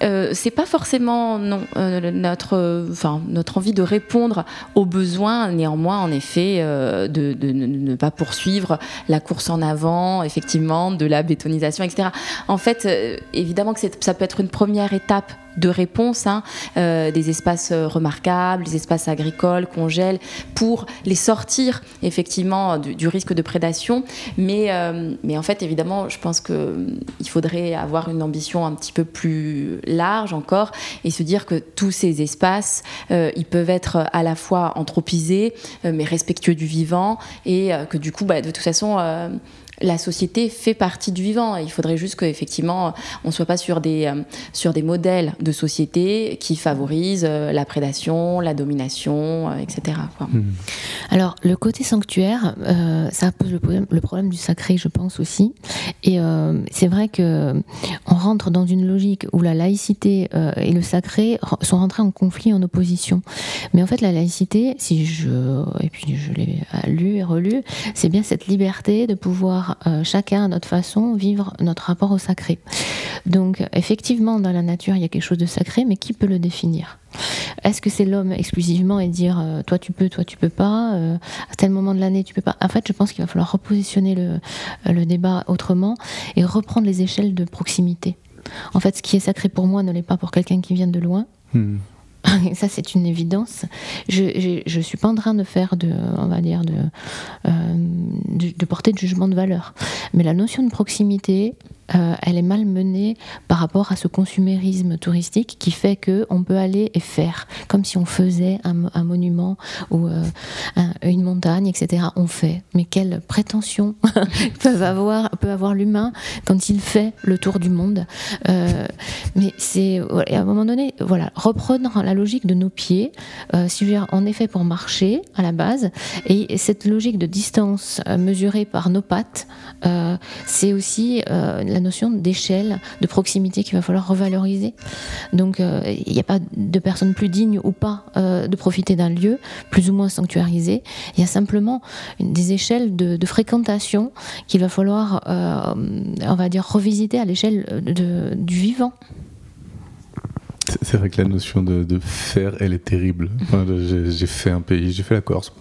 Euh, c'est pas forcément euh, notre, envie de répondre aux besoins, néanmoins, en effet, euh, de, de ne pas poursuivre la course en avant, effectivement, de la bétonisation, etc. En fait, évidemment que ça peut être une première étape de réponse, hein, euh, des espaces euh, remarquables, des espaces agricoles qu'on gèle pour les sortir effectivement du, du risque de prédation. Mais, euh, mais en fait, évidemment, je pense qu'il faudrait avoir une ambition un petit peu plus large encore et se dire que tous ces espaces, euh, ils peuvent être à la fois anthropisés, euh, mais respectueux du vivant et euh, que du coup, bah, de toute façon, euh, la société fait partie du vivant. Il faudrait juste qu'effectivement, on ne soit pas sur des, euh, sur des modèles de société qui favorisent euh, la prédation, la domination, euh, etc. quoi. Mm. Alors, le côté sanctuaire, euh, ça pose le problème, le problème du sacré, je pense aussi. Et euh, c'est vrai que on rentre dans une logique où la laïcité euh, et le sacré sont rentrés en conflit, en opposition. Mais en fait, la laïcité, si je et puis je l'ai lu et relu, c'est bien cette liberté de pouvoir euh, chacun à notre façon vivre notre rapport au sacré. Donc, effectivement, dans la nature, il y a quelque chose de sacré, mais qui peut le définir? Est-ce que c'est l'homme exclusivement et dire euh, toi tu peux, toi tu peux pas, euh, à tel moment de l'année tu peux pas? En fait, je pense qu'il va falloir repositionner le, débat autrement et reprendre les échelles de proximité. En fait, ce qui est sacré pour moi ne l'est pas pour quelqu'un qui vient de loin. Mm. *laughs* Ça, c'est une évidence. Je, je suis pas en train de faire de, on va dire, de, euh, de porter de jugement de valeur. Mais la notion de proximité, euh, elle est mal menée par rapport à ce consumérisme touristique qui fait que on peut aller et faire comme si on faisait un, mo- un monument ou euh, un- une montagne, etc. On fait. Mais quelle prétention *laughs* peut avoir l'humain quand il fait le tour du monde Euh, Mais c'est à un moment donné, voilà, reprendre la logique de nos pieds, euh, si je en effet pour marcher à la base, et cette logique de distance mesurée par nos pattes, c'est aussi la notion d'échelle, de proximité qu'il va falloir revaloriser. Donc euh, il n'y a pas de personne plus digne ou pas euh, de profiter d'un lieu plus ou moins sanctuarisé. Il y a simplement des échelles de, fréquentation qu'il va falloir, euh, on va dire, revisiter à l'échelle du vivant. C'est- vrai que la notion de, faire, elle est terrible. J'ai fait un pays, j'ai fait la Corse.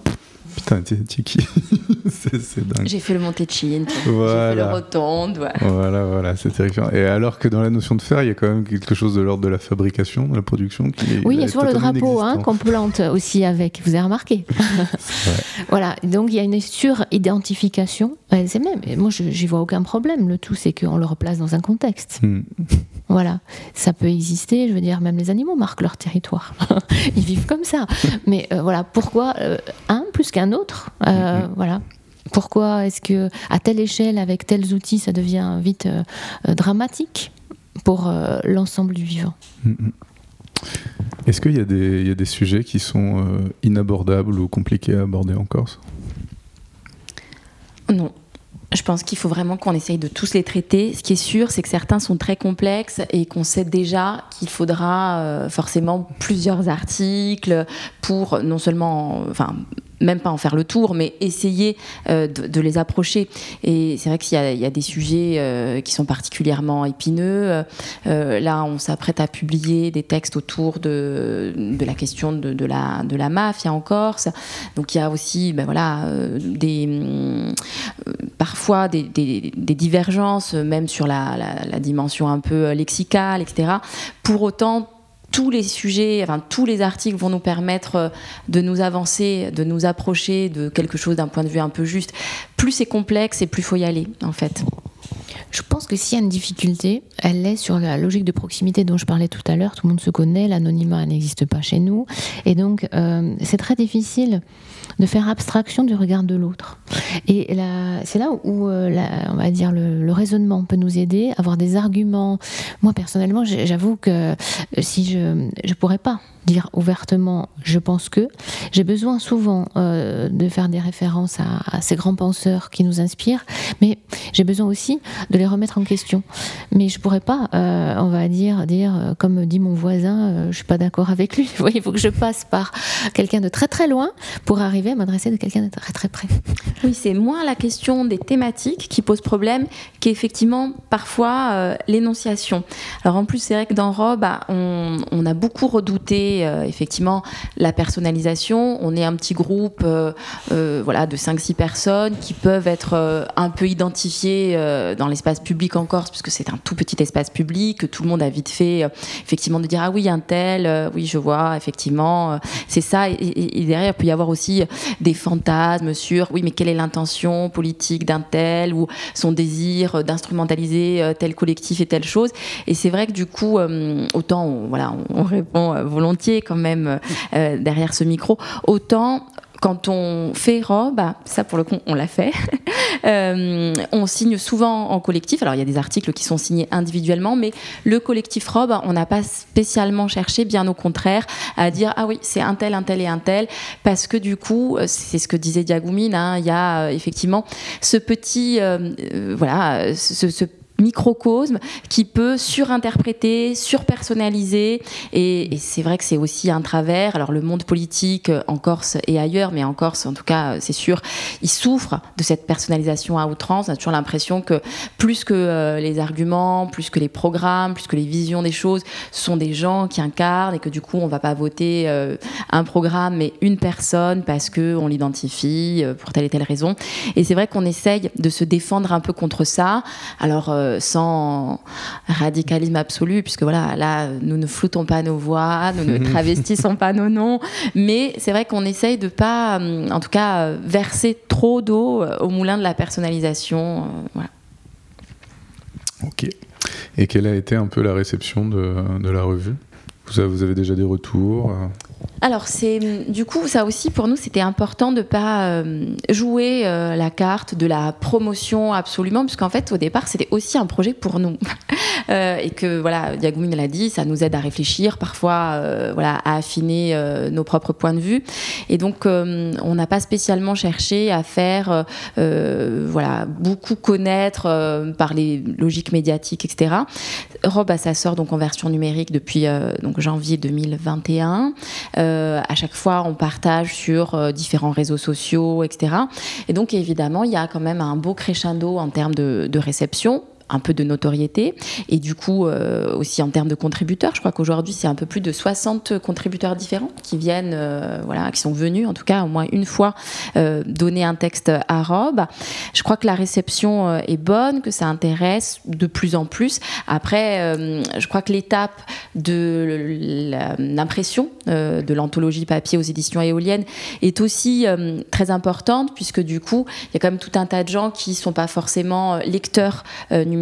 Putain, t'es qui *laughs* C'est dingue. J'ai fait le Montéchine, j'ai fait le Voilà. Rotonde. ouais. Voilà, voilà, c'est terrifiant. Et alors que dans la notion de faire, il y a quand même quelque chose de l'ordre de la fabrication, de la production qui est Oui, il y a souvent le drapeau hein, qu'on plante aussi avec, vous avez remarqué. *laughs* Voilà, donc il y a une suridentification. C'est même, moi je- j'y vois aucun problème. Le tout, c'est qu'on le replace dans un contexte. Hmm. Voilà, ça peut exister. Je veux dire, même les animaux marquent leur territoire. *laughs* Ils vivent comme ça. Mais euh, voilà, pourquoi euh, un plus qu'un autre Euh, Voilà. Pourquoi est-ce que à telle échelle, avec tels outils, ça devient vite euh, euh, dramatique pour euh, l'ensemble du vivant? Est-ce qu'il y, a des- il y a des sujets qui sont euh, inabordables ou compliqués à aborder en Corse? Non. Je pense qu'il faut vraiment qu'on essaye de tous les traiter. Ce qui est sûr, c'est que certains sont très complexes et qu'on sait déjà qu'il faudra euh, forcément plusieurs articles pour non seulement, enfin, même pas en faire le tour, mais essayer euh, de, les approcher. Et c'est vrai qu'il y, a- des sujets euh, qui sont particulièrement épineux. Euh, là, on s'apprête à publier des textes autour de, la question de, de la, de la mafia en Corse. Donc il y a aussi ben voilà, parfois des, divergences, même sur la, dimension un peu lexicale, etc. Pour autant, tous les sujets, enfin tous les articles vont nous permettre euh, de nous avancer, de nous approcher de quelque chose d'un point de vue un peu juste. Plus c'est complexe et plus faut y aller, en fait. Je pense que s'il y a une difficulté, elle est sur la logique de proximité dont je parlais tout à l'heure. Tout le monde se connaît, l'anonymat n'existe pas chez nous. Et donc, euh, c'est très difficile de faire abstraction du regard de l'autre. Et c'est là où, euh, on va dire, le, raisonnement peut nous aider, avoir des arguments. Moi, personnellement, j'avoue que si je ne pourrais pas dire ouvertement je pense que, j'ai besoin souvent euh, de faire des références à, ces grands penseurs qui nous inspirent, mais j'ai besoin aussi de les remettre en question. Mais je pourrais pas, euh, on va dire, dire euh, comme dit mon voisin, euh, je suis pas d'accord avec lui. *laughs* Il faut que je passe par quelqu'un de très très loin pour arriver à m'adresser à quelqu'un de très très près. Oui, c'est moins la question des thématiques qui pose problème qu'effectivement parfois l'énonciation. Alors en plus, c'est vrai que dans Rob, bah, on a beaucoup redouté euh, effectivement la personnalisation. On est un petit groupe euh, euh, voilà, de 5-6 personnes qui peuvent être un peu identifiées dans l'espace public en Corse, puisque c'est un tout petit espace public, que tout le monde a vite fait effectivement de dire ah oui, un tel, oui, je vois, effectivement, c'est ça. Et, derrière, il peut y avoir aussi des fantasmes sur oui, mais quelle est l'intention politique d'un tel ou son désir d'instrumentaliser tel collectif et telle chose. Et c'est vrai que du coup, autant on, voilà, on, on répond euh, quand même euh, derrière ce micro, autant quand on fait robe, ça pour le coup on l'a fait, *laughs* euh, on signe souvent en collectif. Alors il y a des articles qui sont signés individuellement, mais le collectif robe, on n'a pas spécialement cherché, bien au contraire, à dire ah oui c'est un tel, un tel et un tel, parce que du coup euh, c'est ce que disait Diagoumine, hein, il y a effectivement ce petit, voilà, ce, ce microcosme qui peut surinterpréter, surpersonnaliser et, c'est vrai que c'est aussi un travers. Alors le monde politique euh, en Corse et ailleurs, mais en Corse en tout cas, euh, c'est sûr, il souffre de cette personnalisation à outrance. On a toujours l'impression que plus que euh, les arguments, plus que les programmes, plus que les visions des choses, ce sont des gens qui incarnent et que du coup on va pas voter un programme mais une personne parce que on l'identifie pour telle et telle raison. Et c'est vrai qu'on essaye de se défendre un peu contre ça. Alors sans radicalisme absolu, puisque voilà, là, nous ne floutons pas nos voix, nous ne *laughs* travestissons pas nos noms, mais c'est vrai qu'on essaye de pas, euh, en tout cas, verser trop d'eau euh, au moulin de la personnalisation. euh, voilà. Ok. Et quelle a été un peu la réception de, de la revue? Vous avez, vous avez déjà des retours? Alors, c'est du coup, ça aussi pour nous, c'était important de pas euh, jouer euh, la carte de la promotion absolument, puisqu'en fait, au départ, c'était aussi un projet pour nous. *laughs* Euh, et que, voilà, Diagoumine l'a dit, ça nous aide à réfléchir, parfois, voilà, à affiner nos propres points de vue. Et donc, on n'a pas spécialement cherché à faire, voilà, beaucoup connaître par les logiques médiatiques, etc. Rob, bah, ça sort donc en version numérique depuis donc janvier 2021. Euh, à chaque fois, on partage sur euh, différents réseaux sociaux, etc. Et donc, évidemment, il y a quand même un beau crescendo en termes de, de réception un peu de notoriété. Et du coup, euh, aussi en termes de contributeurs, je crois qu'aujourd'hui, c'est un peu plus de 60 contributeurs différents qui viennent, euh, voilà, qui sont venus, en tout cas, au moins une fois, euh, donner un texte à Rob. Je crois que la réception est bonne, que ça intéresse de plus en plus. Après, je crois que l'étape de l'impression de l'anthologie papier aux éditions éoliennes est aussi très importante, puisque du coup, il y a quand même tout un tas de gens qui sont pas forcément lecteurs numériques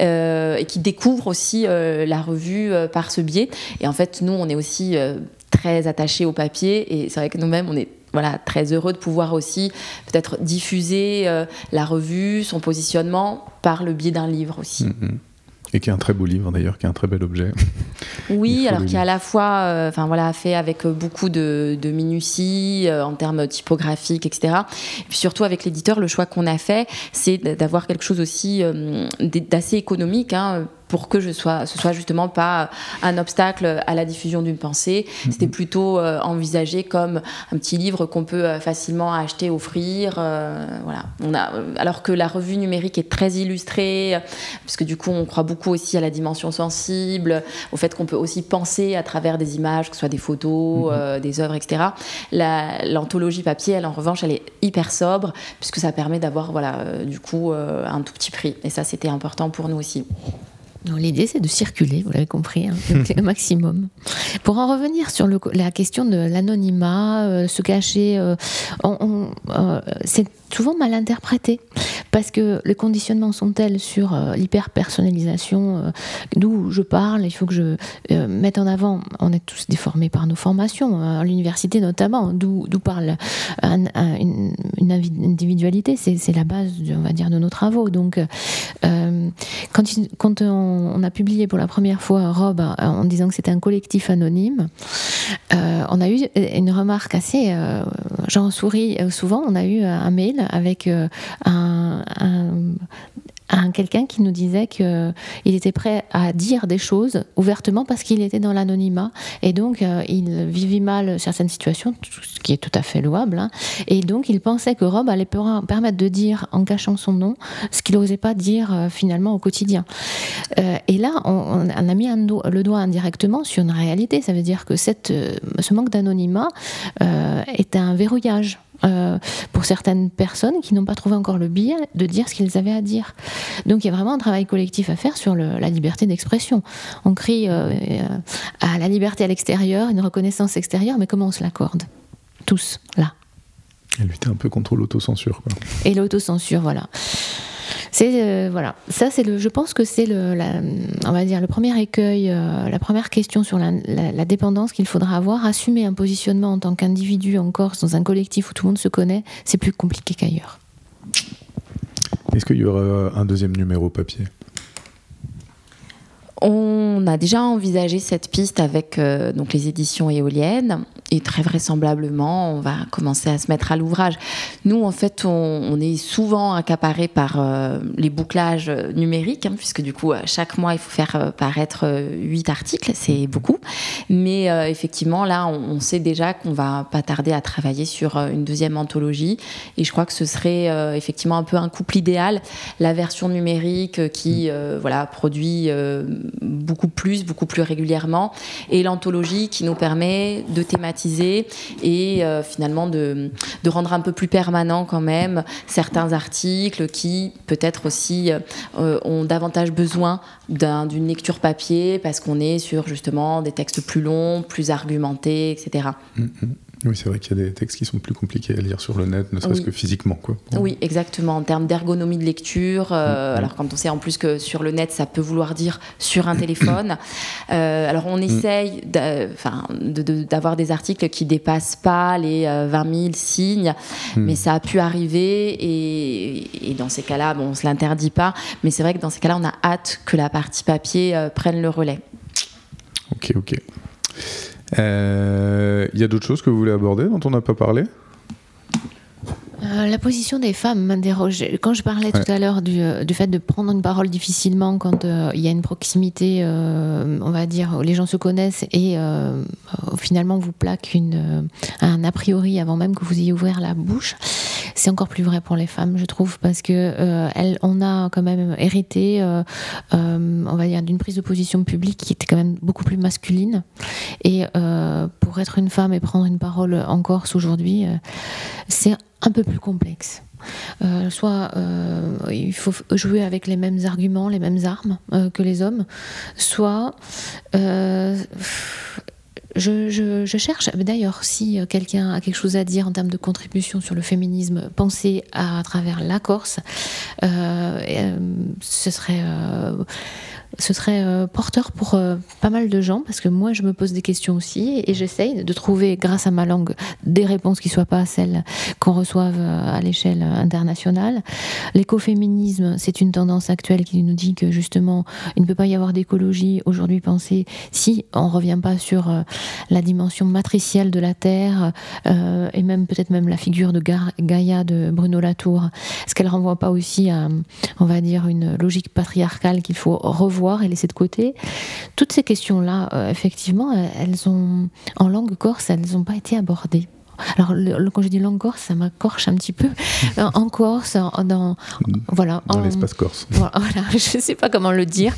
euh, et qui découvrent aussi euh, la revue euh, par ce biais. Et en fait, nous, on est aussi très attachés au papier et c'est vrai que nous-mêmes, on est voilà, très heureux de pouvoir aussi peut-être diffuser la revue, son positionnement par le biais d'un livre aussi. Mhm. Et qui est un très beau livre d'ailleurs, qui est un très bel objet. Oui, alors qui à la fois, euh, enfin voilà, fait avec euh, beaucoup de, de minutie euh, en termes typographiques, etc. Et puis surtout avec l'éditeur, le choix qu'on a fait, c'est d'avoir quelque chose aussi euh, d'assez économique. hein, pour que je sois, ce soit justement pas un obstacle à la diffusion d'une pensée. C'était plutôt euh, envisagé comme un petit livre qu'on peut euh, facilement acheter, offrir. euh, voilà. On a, alors que la revue numérique est très illustrée, parce que du coup on croit beaucoup aussi à la dimension sensible, au fait qu'on peut aussi penser à travers des images, que ce soit des photos, euh, des œuvres, etc. La- L'anthologie papier, elle en revanche, elle est hyper sobre, puisque ça permet d'avoir voilà, euh, du coup euh, un tout petit prix. Et ça, c'était important pour nous aussi. L'idée, c'est de circuler, vous l'avez compris, hein, le *laughs* maximum. Pour en revenir sur le- la question de l'anonymat, euh, se cacher, euh, on- on, euh, c'est souvent mal interprété parce que les conditionnements sont tels sur euh, l'hyper-personnalisation, euh, d'où je parle, il faut que je euh, mette en avant, on est tous déformés par nos formations, euh, à l'université notamment, d'où parle un- un- une, individualité, c'est la base, de- on va dire, de nos travaux. Donc, euh, quand, quand on, on a publié pour la première fois Rob en disant que c'était un collectif anonyme, on a eu une remarque assez, j'en souris souvent, on a eu un mail avec euh, un, un- un quelqu'un qui nous disait qu'il était prêt à dire des choses ouvertement parce qu'il était dans l'anonymat et donc euh, il vivait mal certaines situations, ce qui est tout à fait louable. hein. et donc il pensait que Rob allait per- permettre de dire en cachant son nom ce qu'il n'osait pas dire euh, finalement au quotidien. Euh, et là, on, a mis le doigt indirectement sur une réalité. Ça veut dire que euh, ce manque d'anonymat euh, est un verrouillage. Euh, pour certaines personnes qui n'ont pas trouvé encore le billet de dire ce qu'ils avaient à dire. Donc il y a vraiment un travail collectif à faire sur le- la liberté d'expression. On crie euh, à la liberté à l'extérieur, une reconnaissance extérieure, mais comment on se l'accorde? Tous, là. Et lutter un peu contre l'autocensure. quoi. Et l'autocensure, voilà. C'est euh, voilà, ça c'est le. Je pense que c'est le, on va dire le premier écueil, euh, la première question sur la, la- la dépendance qu'il faudra avoir. Assumer un positionnement en tant qu'individu en Corse dans un collectif où tout le monde se connaît, c'est plus compliqué qu'ailleurs. Est-ce qu'il y aura un deuxième numéro papier? On a déjà envisagé cette piste avec euh, donc les éditions éoliennes. Et très vraisemblablement on va commencer à se mettre à l'ouvrage. Nous en fait on, on est souvent accaparé par euh, les bouclages numériques hein, puisque du coup chaque mois il faut faire euh, paraître huit articles, c'est beaucoup. Mais euh, effectivement là on, on sait déjà qu'on va pas tarder à travailler sur une deuxième anthologie. Et je crois que ce serait effectivement un peu un couple idéal, la version numérique qui euh, voilà produit beaucoup plus, beaucoup plus régulièrement, et l'anthologie qui nous permet de thématiser et euh, finalement de, de rendre un peu plus permanent quand même certains articles qui peut-être aussi euh, ont davantage besoin d'un- d'une lecture papier parce qu'on est sur justement des textes plus longs, plus argumentés, etc. Oui, c'est vrai qu'il y a des textes qui sont plus compliqués à lire sur le net, ne serait-ce Oui. que physiquement. Quoi. Oui, exactement. En termes d'ergonomie de lecture, euh, Mhm. alors quand on sait en plus que sur le net, ça peut vouloir dire sur un téléphone. *coughs* Euh, alors on essaye de- de- d'avoir des articles qui dépassent pas les euh, 20 000 signes, Mhm. mais ça a pu arriver et, et dans ces cas-là, bon, on se l'interdit pas. Mais c'est vrai que dans ces cas-là, on a hâte que la partie papier euh, prenne le relais. Ok, ok. Euh, Il y a d'autres choses que vous voulez aborder dont on n'a pas parlé? Euh, la position des femmes m'interroge. Quand je parlais Ouais. tout à l'heure du, euh, du fait de prendre une parole difficilement quand euh, il y a une proximité, euh, on va dire, où les gens se connaissent et euh, euh, finalement vous plaque une, euh, un a priori avant même que vous ayez ouvert la bouche, c'est encore plus vrai pour les femmes, je trouve, parce que euh, elles, on a quand même hérité, euh, euh, on va dire, d'une prise de position publique qui était quand même beaucoup plus masculine. Et pour être une femme et prendre une parole en Corse aujourd'hui, c'est un peu plus complexe. Soit il faut jouer avec les mêmes arguments, les mêmes armes que les hommes, soit je, cherche, d'ailleurs, si euh, quelqu'un a quelque chose à dire en termes de contribution sur le féminisme, pensez à, travers la Corse, euh, euh, ce serait, ce serait euh, porteur pour euh, pas mal de gens, parce que moi, je me pose des questions aussi, et j'essaye de trouver, grâce à ma langue, des réponses qui soient pas celles qu'on reçoive euh, à l'échelle internationale. L'écoféminisme, c'est une tendance actuelle qui nous dit que justement, il ne peut pas y avoir d'écologie aujourd'hui pensée si on revient pas sur la dimension matricielle de la Terre et même peut-être même la figure de Ga- Gaïa de Bruno Latour. Est-ce qu'elle renvoie pas aussi à, on va dire, une logique patriarcale qu'il faut revoir et laisser de côté Toutes ces questions-là, euh, effectivement, elles ont, en langue corse, elles n'ont pas été abordées. Alors, le- le- quand je dis langue corse, ça m'accorche un petit peu. *laughs* Euh, en Corse, en- dans, voilà, Dans en- l'espace corse. voilà, *laughs* voilà, je ne sais pas comment le dire.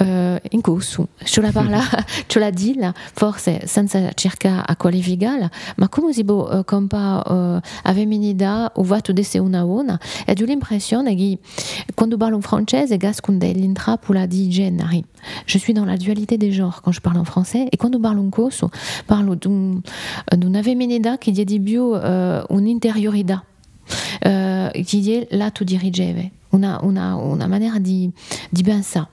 Uh, in corso, ce la parla, ce *laughs* la dilla, forse senza cerca a qualificala, ma come si può uh, compa uh, a femminilità o vato de se una una, e ho l'impressione che quando parlo in francese gasconde l'intrappola di generi. Je suis dans la dualité des genres quand je parle en français, et quando parlo in corso, parlo d'un- d'una femminilità che uh, un'interiorità. eh, che è lato di riceve, una, una, una maniera di, di pensare.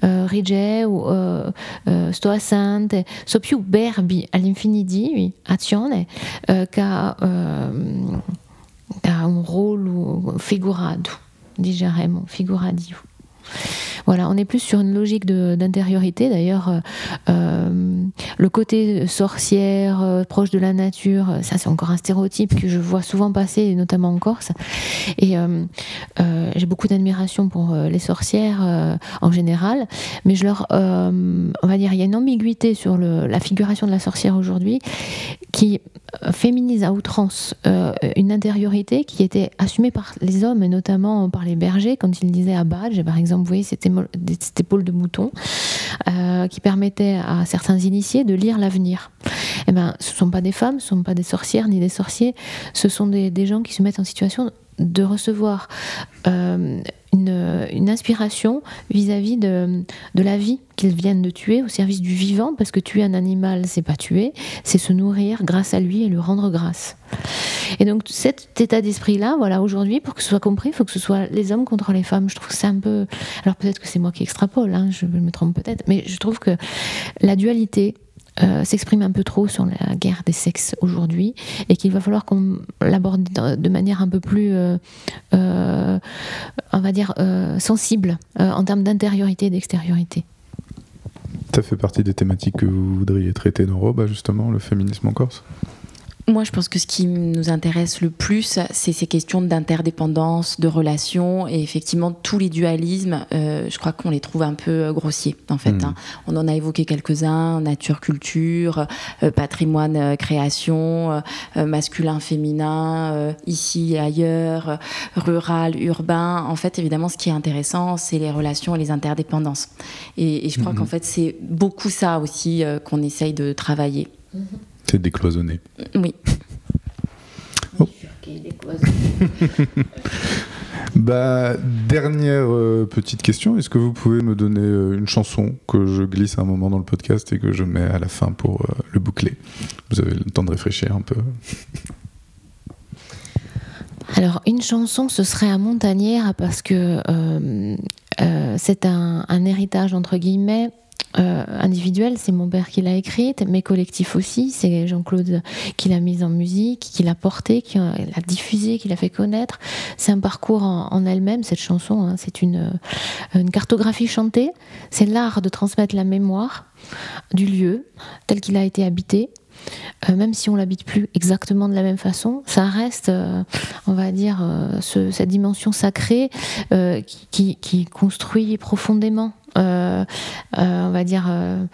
Eh, ricevo, eh, eh, sto assente, so più verbi azione, eh, che ha un. Voilà, on est plus sur une logique d'intériorité. D'ailleurs, euh, euh, le côté sorcière, euh, proche de la nature, ça c'est encore un stéréotype que je vois souvent passer, notamment en Corse. Et j'ai beaucoup d'admiration pour les sorcières en général, mais je leur, on va dire, il y a une ambiguïté sur la figuration de la sorcière aujourd'hui qui féminise à outrance une intériorité qui était assumée par les hommes et notamment par les bergers quand ils disaient à Badge, par exemple, vous voyez émo- cette épaule de mouton euh, qui permettait à certains initiés de lire l'avenir. Eh ben, ce ne sont pas des femmes, ce ne sont pas des sorcières ni des sorciers, ce sont des, des gens qui se mettent en situation de recevoir euh, une, inspiration vis-à-vis de, de la vie qu'ils viennent de tuer au service du vivant, parce que tuer un animal, c'est pas tuer, c'est se nourrir grâce à lui et lui rendre grâce. Et donc cet état d'esprit-là, voilà, aujourd'hui, pour que ce soit compris, il faut que ce soit les hommes contre les femmes. Je trouve que c'est un peu... Alors peut-être que c'est moi qui extrapole, hein, je me trompe peut-être, mais je trouve que la dualité euh, s'exprime un peu trop sur la guerre des sexes aujourd'hui et qu'il va falloir qu'on l'aborde de manière un peu plus, euh, euh, on va dire, sensible en termes d'intériorité et d'extériorité. Ça fait partie des thématiques que vous voudriez traiter dans Roba, justement, le féminisme en Corse? Moi, je pense que ce qui nous intéresse le plus, c'est ces questions d'interdépendance, de relations, et effectivement, tous les dualismes, euh, je crois qu'on les trouve un peu euh, grossiers, en fait. Mhm. hein. On en a évoqué quelques-uns, nature-culture, euh, patrimoine-création, euh, euh, masculin-féminin, euh, ici et ailleurs, euh, rural, urbain. En fait, évidemment, ce qui est intéressant, c'est les relations et les interdépendances. Et, et je crois Mhm. qu'en fait, c'est beaucoup ça aussi euh, qu'on essaye de travailler. C'est décloisonné. Oui. Oh. *laughs* Bah, dernière euh, petite question. Est-ce que vous pouvez me donner euh, une chanson que je glisse à un moment dans le podcast et que je mets à la fin pour euh, le boucler? Vous avez le temps de réfléchir un peu. Alors, une chanson, ce serait à Montagnère parce que c'est un, un héritage, entre guillemets, euh, individuel. C'est mon père qui l'a écrite, mais collectif aussi. C'est Jean-Claude qui l'a mise en musique, qui l'a portée, qui l'a diffusée, qui l'a fait connaître. C'est un parcours en, elle-même, cette chanson. hein. C'est une, euh, une cartographie chantée. C'est l'art de transmettre la mémoire du lieu tel qu'il a été habité. Euh, même si on l'habite plus exactement de la même façon, ça reste, euh, on va dire, euh, ce- cette dimension sacrée euh, qui, construit profondément, euh, euh, on va dire, euh,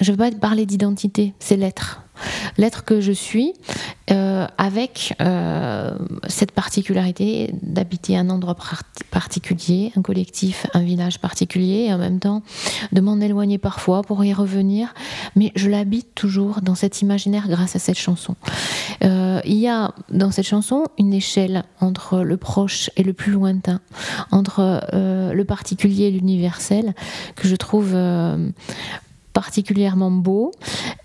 je ne veux pas parler d'identité, c'est l'être. L'être que je suis, euh, avec euh, cette particularité d'habiter un endroit par- particulier, un collectif, un village particulier, et en même temps de m'en éloigner parfois pour y revenir, mais je l'habite toujours dans cet imaginaire grâce à cette chanson. Euh, il y a dans cette chanson une échelle entre le proche et le plus lointain, entre le particulier et l'universel, que je trouve particulièrement beau.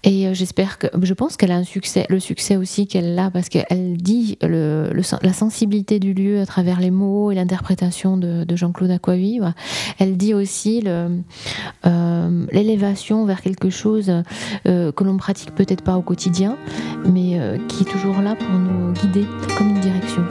Et euh, j'espère que je pense qu'elle a un succès le succès aussi qu'elle a parce qu'elle dit le, le la sensibilité du lieu à travers les mots et l'interprétation de, de Jean-Claude Aquaviva elle dit aussi euh, l'élévation vers quelque chose euh, que l'on pratique peut-être pas au quotidien mais qui est toujours là pour nous guider comme une direction